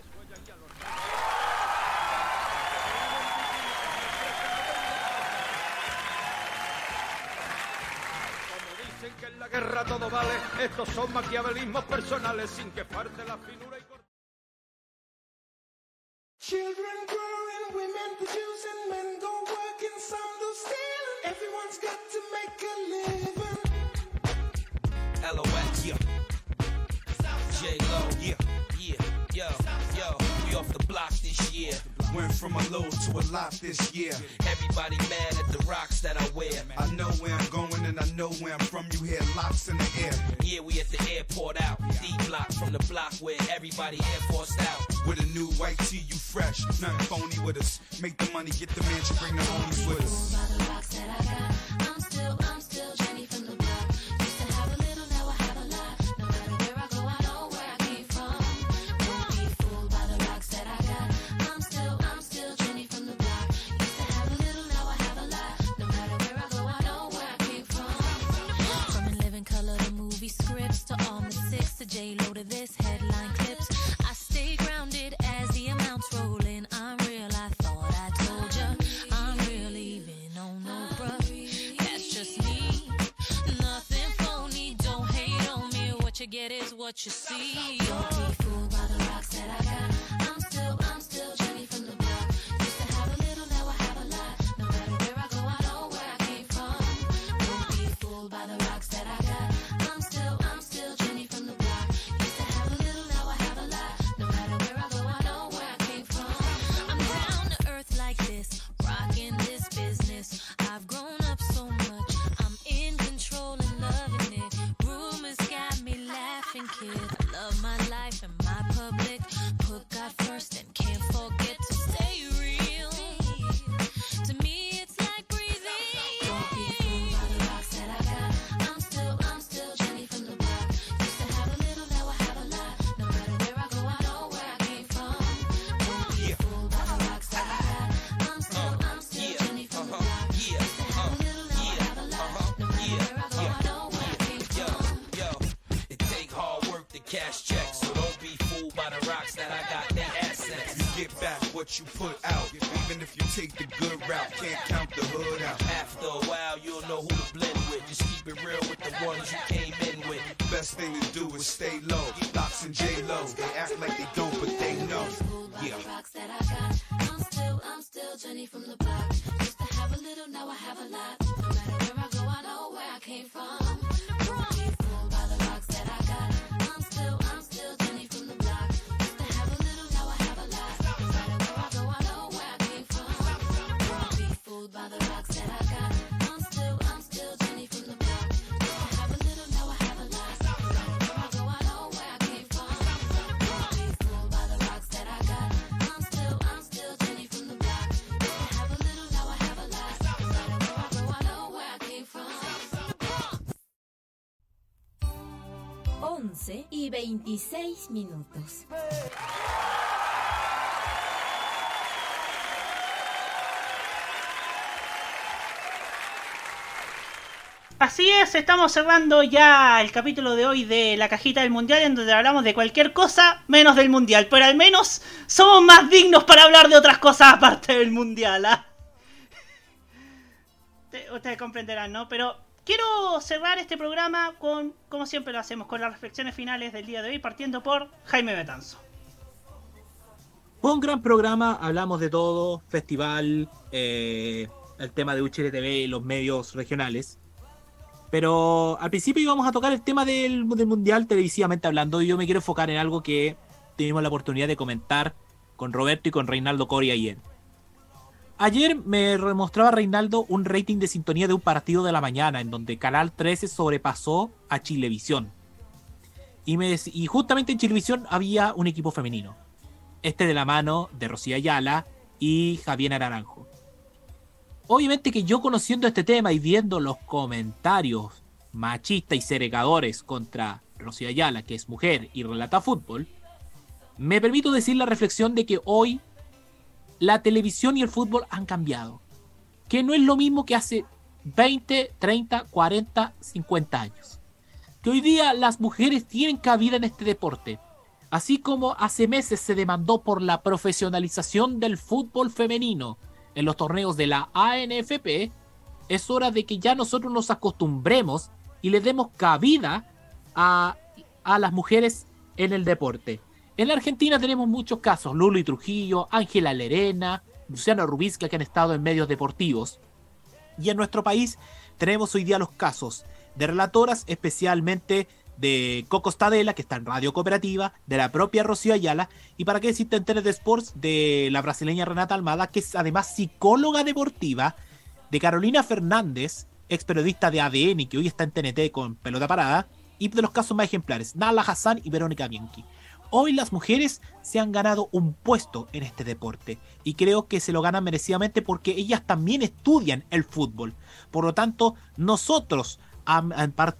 Dicen que en la guerra todo vale. Estos son maquiavelismos personales sin que parte la Children growing, women producing, men go working, some do stealing. Everyone's got to make a living. LOX, yeah. J Lo, yeah, yeah, yo, yo, we off the block this year. Went from a low to a lot this year. Everybody mad at the rocks that I wear. I know where I'm going and I know where I'm from. You hear locks in the air. Yeah, we at the airport out. D block from the block where everybody air forced out. With a new white tee, you fresh. Nothing phony with us. Make the money, get the mansion, bring the homies with us. What you see. 16 minutos. Así es, estamos cerrando ya el capítulo de hoy de la cajita del mundial en donde hablamos de cualquier cosa menos del mundial, pero al menos somos más dignos para hablar de otras cosas aparte del mundial. ¿eh? Ustedes comprenderán, ¿no? Pero quiero cerrar este programa con, como siempre lo hacemos, con las reflexiones finales del día de hoy, partiendo por Jaime Betanzo. Fue un gran programa, hablamos de todo, festival, eh, el tema de Uchile TV los medios regionales. Pero al principio íbamos a tocar el tema del, del Mundial televisivamente hablando y yo me quiero enfocar en algo que tuvimos la oportunidad de comentar con Roberto y con Reinaldo Coria ayer. Ayer me mostraba Reinaldo un rating de sintonía de un partido de la mañana en donde Canal 13 sobrepasó a Chilevisión. Y, me, y justamente en Chilevisión había un equipo femenino. Este de la mano de Rocío Ayala y Javier Naranjo. Obviamente que yo conociendo este tema y viendo los comentarios machistas y segregadores contra Rocío Ayala, que es mujer y relata fútbol, me permito decir la reflexión de que hoy la televisión y el fútbol han cambiado. Que no es lo mismo que hace 20, 30, 40, 50 años. Que hoy día las mujeres tienen cabida en este deporte. Así como hace meses se demandó por la profesionalización del fútbol femenino en los torneos de la ANFP, es hora de que ya nosotros nos acostumbremos y le demos cabida a, a las mujeres en el deporte. En la Argentina tenemos muchos casos, Lulu y Trujillo, Ángela Lerena, Luciana Rubisca, que han estado en medios deportivos. Y en nuestro país tenemos hoy día los casos de relatoras, especialmente de Coco Stadela, que está en Radio Cooperativa, de la propia Rocío Ayala, y para qué decirte en de Sports, de la brasileña Renata Almada, que es además psicóloga deportiva, de Carolina Fernández, ex periodista de ADN, que hoy está en TNT con pelota parada, y de los casos más ejemplares, Nala Hassan y Verónica Bianchi. Hoy las mujeres se han ganado un puesto en este deporte y creo que se lo ganan merecidamente porque ellas también estudian el fútbol. Por lo tanto, nosotros,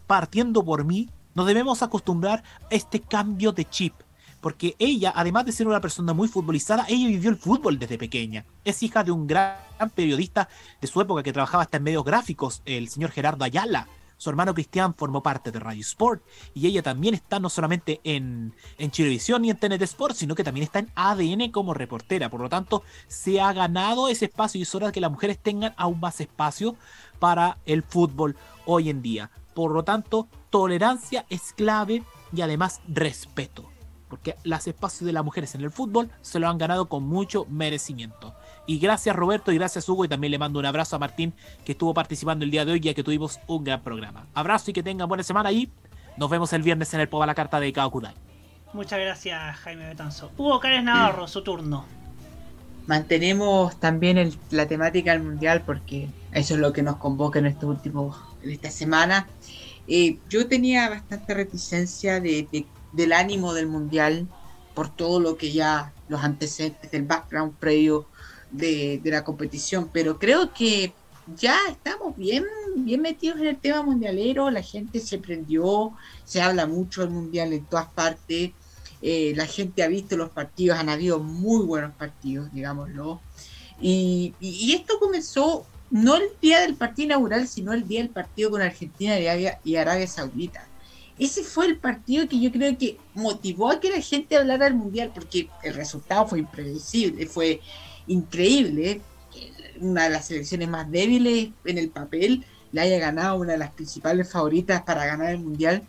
partiendo por mí, nos debemos acostumbrar a este cambio de chip. Porque ella, además de ser una persona muy futbolizada, ella vivió el fútbol desde pequeña. Es hija de un gran periodista de su época que trabajaba hasta en medios gráficos, el señor Gerardo Ayala. Su hermano Cristian formó parte de Radio Sport y ella también está no solamente en, en Chilevisión y en TNT Sport, sino que también está en ADN como reportera. Por lo tanto, se ha ganado ese espacio y es hora de que las mujeres tengan aún más espacio para el fútbol hoy en día. Por lo tanto, tolerancia es clave y además respeto. Porque los espacios de las mujeres en el fútbol se lo han ganado con mucho merecimiento. Y gracias Roberto y gracias Hugo y también le mando un abrazo a Martín que estuvo participando el día de hoy ya que tuvimos un gran programa. Abrazo y que tengan buena semana y nos vemos el viernes en el Poba la Carta de Kao Kudai. Muchas gracias, Jaime Betanzo. Hugo Cárez Navarro, su turno. Mantenemos también el- la temática del mundial porque eso es lo que nos convoca en este último, en esta semana. Eh, yo tenía bastante reticencia de, de- del ánimo del mundial por todo lo que ya los antecedentes del background previo de, la competición, pero creo que ya estamos bien, bien metidos en el tema mundialero, la gente se prendió, se habla mucho del mundial en todas partes, eh, la gente ha visto los partidos, han habido muy buenos partidos, digámoslo, y esto comenzó no el día del partido inaugural, sino el día del partido con Argentina y Arabia, y Arabia Saudita. Ese fue el partido que yo creo que motivó a que la gente hablara del mundial, porque el resultado fue impredecible, fue increíble que una de las selecciones más débiles en el papel le haya ganado una de las principales favoritas para ganar el mundial.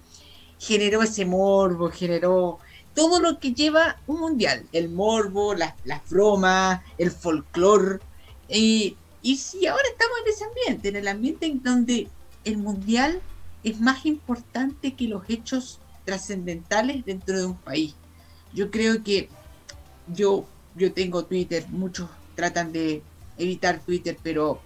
Generó ese morbo, generó todo lo que lleva un mundial: el morbo, las, las bromas, el folclore. Y, y si ahora estamos en ese ambiente, en el ambiente en donde el mundial es más importante que los hechos trascendentales dentro de un país. Yo creo que yo, yo tengo Twitter, muchos tratan de evitar Twitter, pero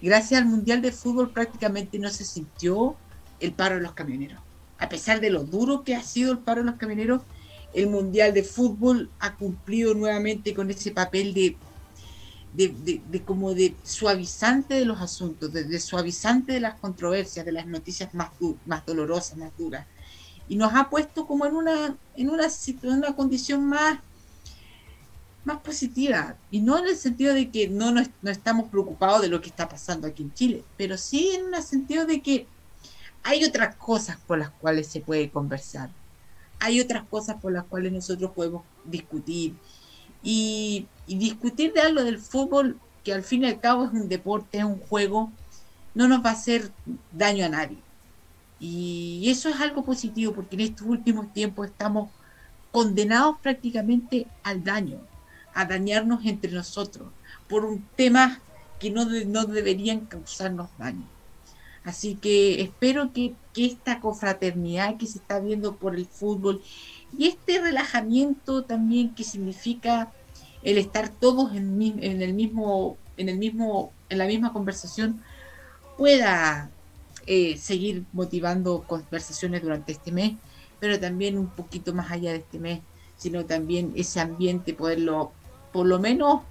gracias al Mundial de Fútbol prácticamente no se sintió el paro de los camioneros. A pesar de lo duro que ha sido el paro de los camioneros, el Mundial de Fútbol ha cumplido nuevamente con ese papel de, de, de- como de suavizante de los asuntos, de, suavizante de las controversias, de las noticias más, más dolorosas, más duras. Y nos ha puesto como en una, en una, en una condición más, más positiva. Y no en el sentido de que no, no estamos preocupados de lo que está pasando aquí en Chile, pero sí en el sentido de que hay otras cosas por las cuales se puede conversar. Hay otras cosas por las cuales nosotros podemos discutir. Y, y discutir de algo del fútbol, que al fin y al cabo es un deporte, es un juego, no nos va a hacer daño a nadie. Y eso es algo positivo, porque en estos últimos tiempos estamos condenados prácticamente al daño, a dañarnos entre nosotros, por un tema que no, de- no deberían causarnos daño. Así que espero que, que esta confraternidad que se está viendo por el fútbol y este relajamiento también que significa el estar todos en, el mismo, en el mismo, en la misma conversación, pueda eh, seguir motivando conversaciones durante este mes, pero también un poquito más allá de este mes, sino también ese ambiente poderlo, por lo menos,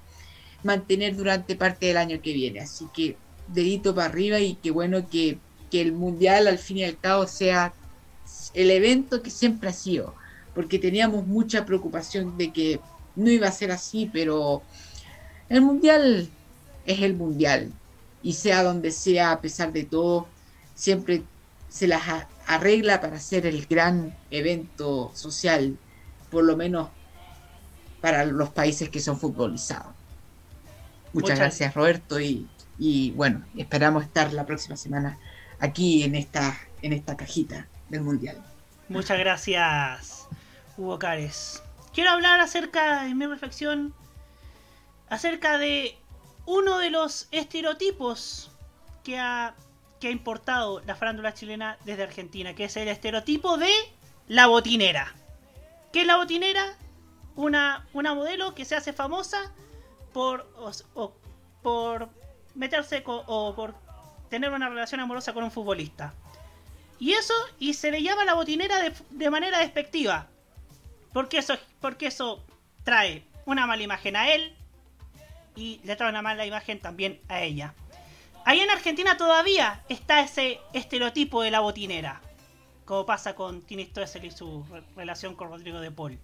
mantener durante parte del año que viene. Así que dedito para arriba y qué bueno que, que el mundial al fin y al cabo sea el evento que siempre ha sido, porque teníamos mucha preocupación de que no iba a ser así, pero el mundial es el mundial y sea donde sea, a pesar de todo, siempre se las arregla para hacer el gran evento social, por lo menos para los países que son futbolizados. Muchas Muchas- gracias Roberto y, y bueno, esperamos estar la próxima semana aquí en esta, en esta cajita del mundial. Muchas gracias, Hugo Cárez. Quiero hablar acerca de mi reflexión acerca de uno de los estereotipos que ha, que ha importado la farándula chilena desde Argentina, que es el estereotipo de la botinera. ¿Qué es la botinera? Una, una modelo que se hace famosa por, o- por meterse o por tener una relación amorosa con un futbolista. Y eso, y se le llama la botinera de, de manera despectiva. Porque eso, porque eso trae una mala imagen a él y le trae una mala imagen también a ella. Ahí en Argentina todavía está ese estereotipo de la botinera. Como pasa con Tini Stoessel y su re- relación con Rodrigo de Paul.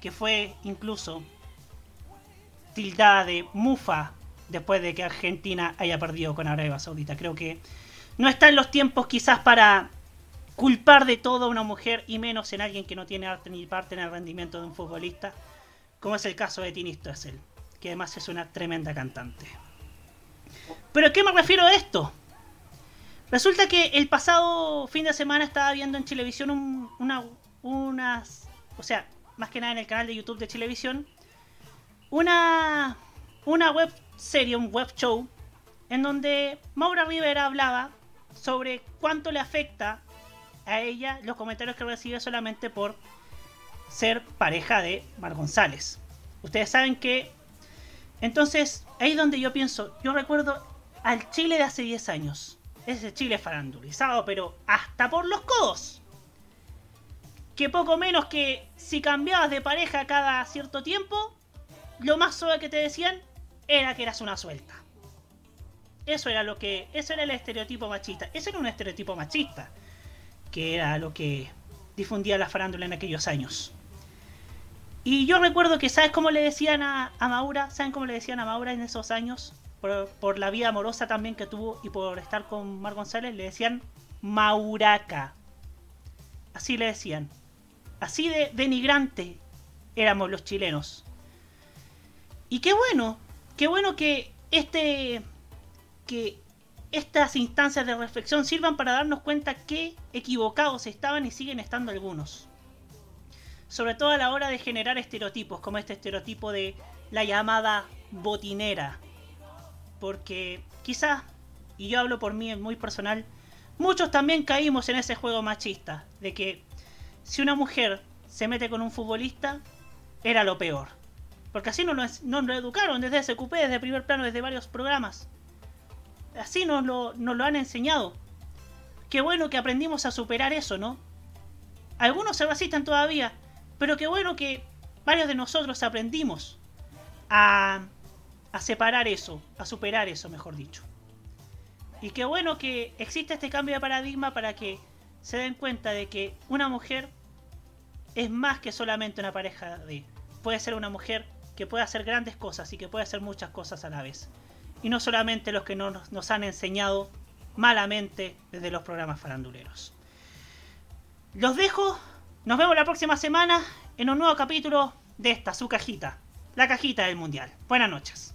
Que fue incluso tildada de mufa después de que Argentina haya perdido con Arabia Saudita. Creo que no está en los tiempos quizás para culpar de todo a una mujer y menos en alguien que no tiene arte ni parte en el rendimiento de un futbolista, como es el caso de Tini Stoessel, que además es una tremenda cantante. ¿Pero a qué me refiero a esto? Resulta que el pasado fin de semana estaba viendo en televisión un- una, unas, o sea, más que nada en el canal de YouTube de Televisión, una, una web serie, un web show, en donde Maura Rivera hablaba sobre cuánto le afecta a ella los comentarios que recibe solamente por ser pareja de Mar González. Ustedes saben que... Entonces, ahí es donde yo pienso, yo recuerdo al Chile de hace 10 años. Ese Chile farandulizado, pero hasta por los codos. Que poco menos que si cambiabas de pareja cada cierto tiempo, lo más suave que te decían era que eras una suelta. Eso era lo que. Eso era el estereotipo machista. Eso era un estereotipo machista. Que era lo que difundía la farándula en aquellos años. Y yo recuerdo que, ¿sabes cómo le decían a, a Maura? ¿Saben cómo le decían a Maura en esos años? Por, por la vida amorosa también que tuvo y por estar con Mar González, le decían Mauraca. Así le decían. Así de denigrante éramos los chilenos. Y qué bueno, qué bueno que este que estas instancias de reflexión sirvan para darnos cuenta que equivocados estaban y siguen estando algunos. Sobre todo a la hora de generar estereotipos, como este estereotipo de la llamada botinera. Porque quizás, y yo hablo por mí muy personal, muchos también caímos en ese juego machista, de que si una mujer se mete con un futbolista, era lo peor. Porque así nos lo, educaron desde SQP, desde primer plano, desde varios programas así nos lo, nos lo han enseñado. Qué bueno que aprendimos a superar eso, ¿no? Algunos se resisten todavía, pero qué bueno que varios de nosotros aprendimos a, a separar eso, a superar eso, mejor dicho. Y qué bueno que existe este cambio de paradigma para que se den cuenta de que una mujer es más que solamente una pareja de... Puede ser una mujer que puede hacer grandes cosas y que puede hacer muchas cosas a la vez y no solamente los que nos, nos han enseñado malamente desde los programas faranduleros. Los dejo, nos vemos la próxima semana en un nuevo capítulo de esta, su cajita, la cajita del Mundial. Buenas noches.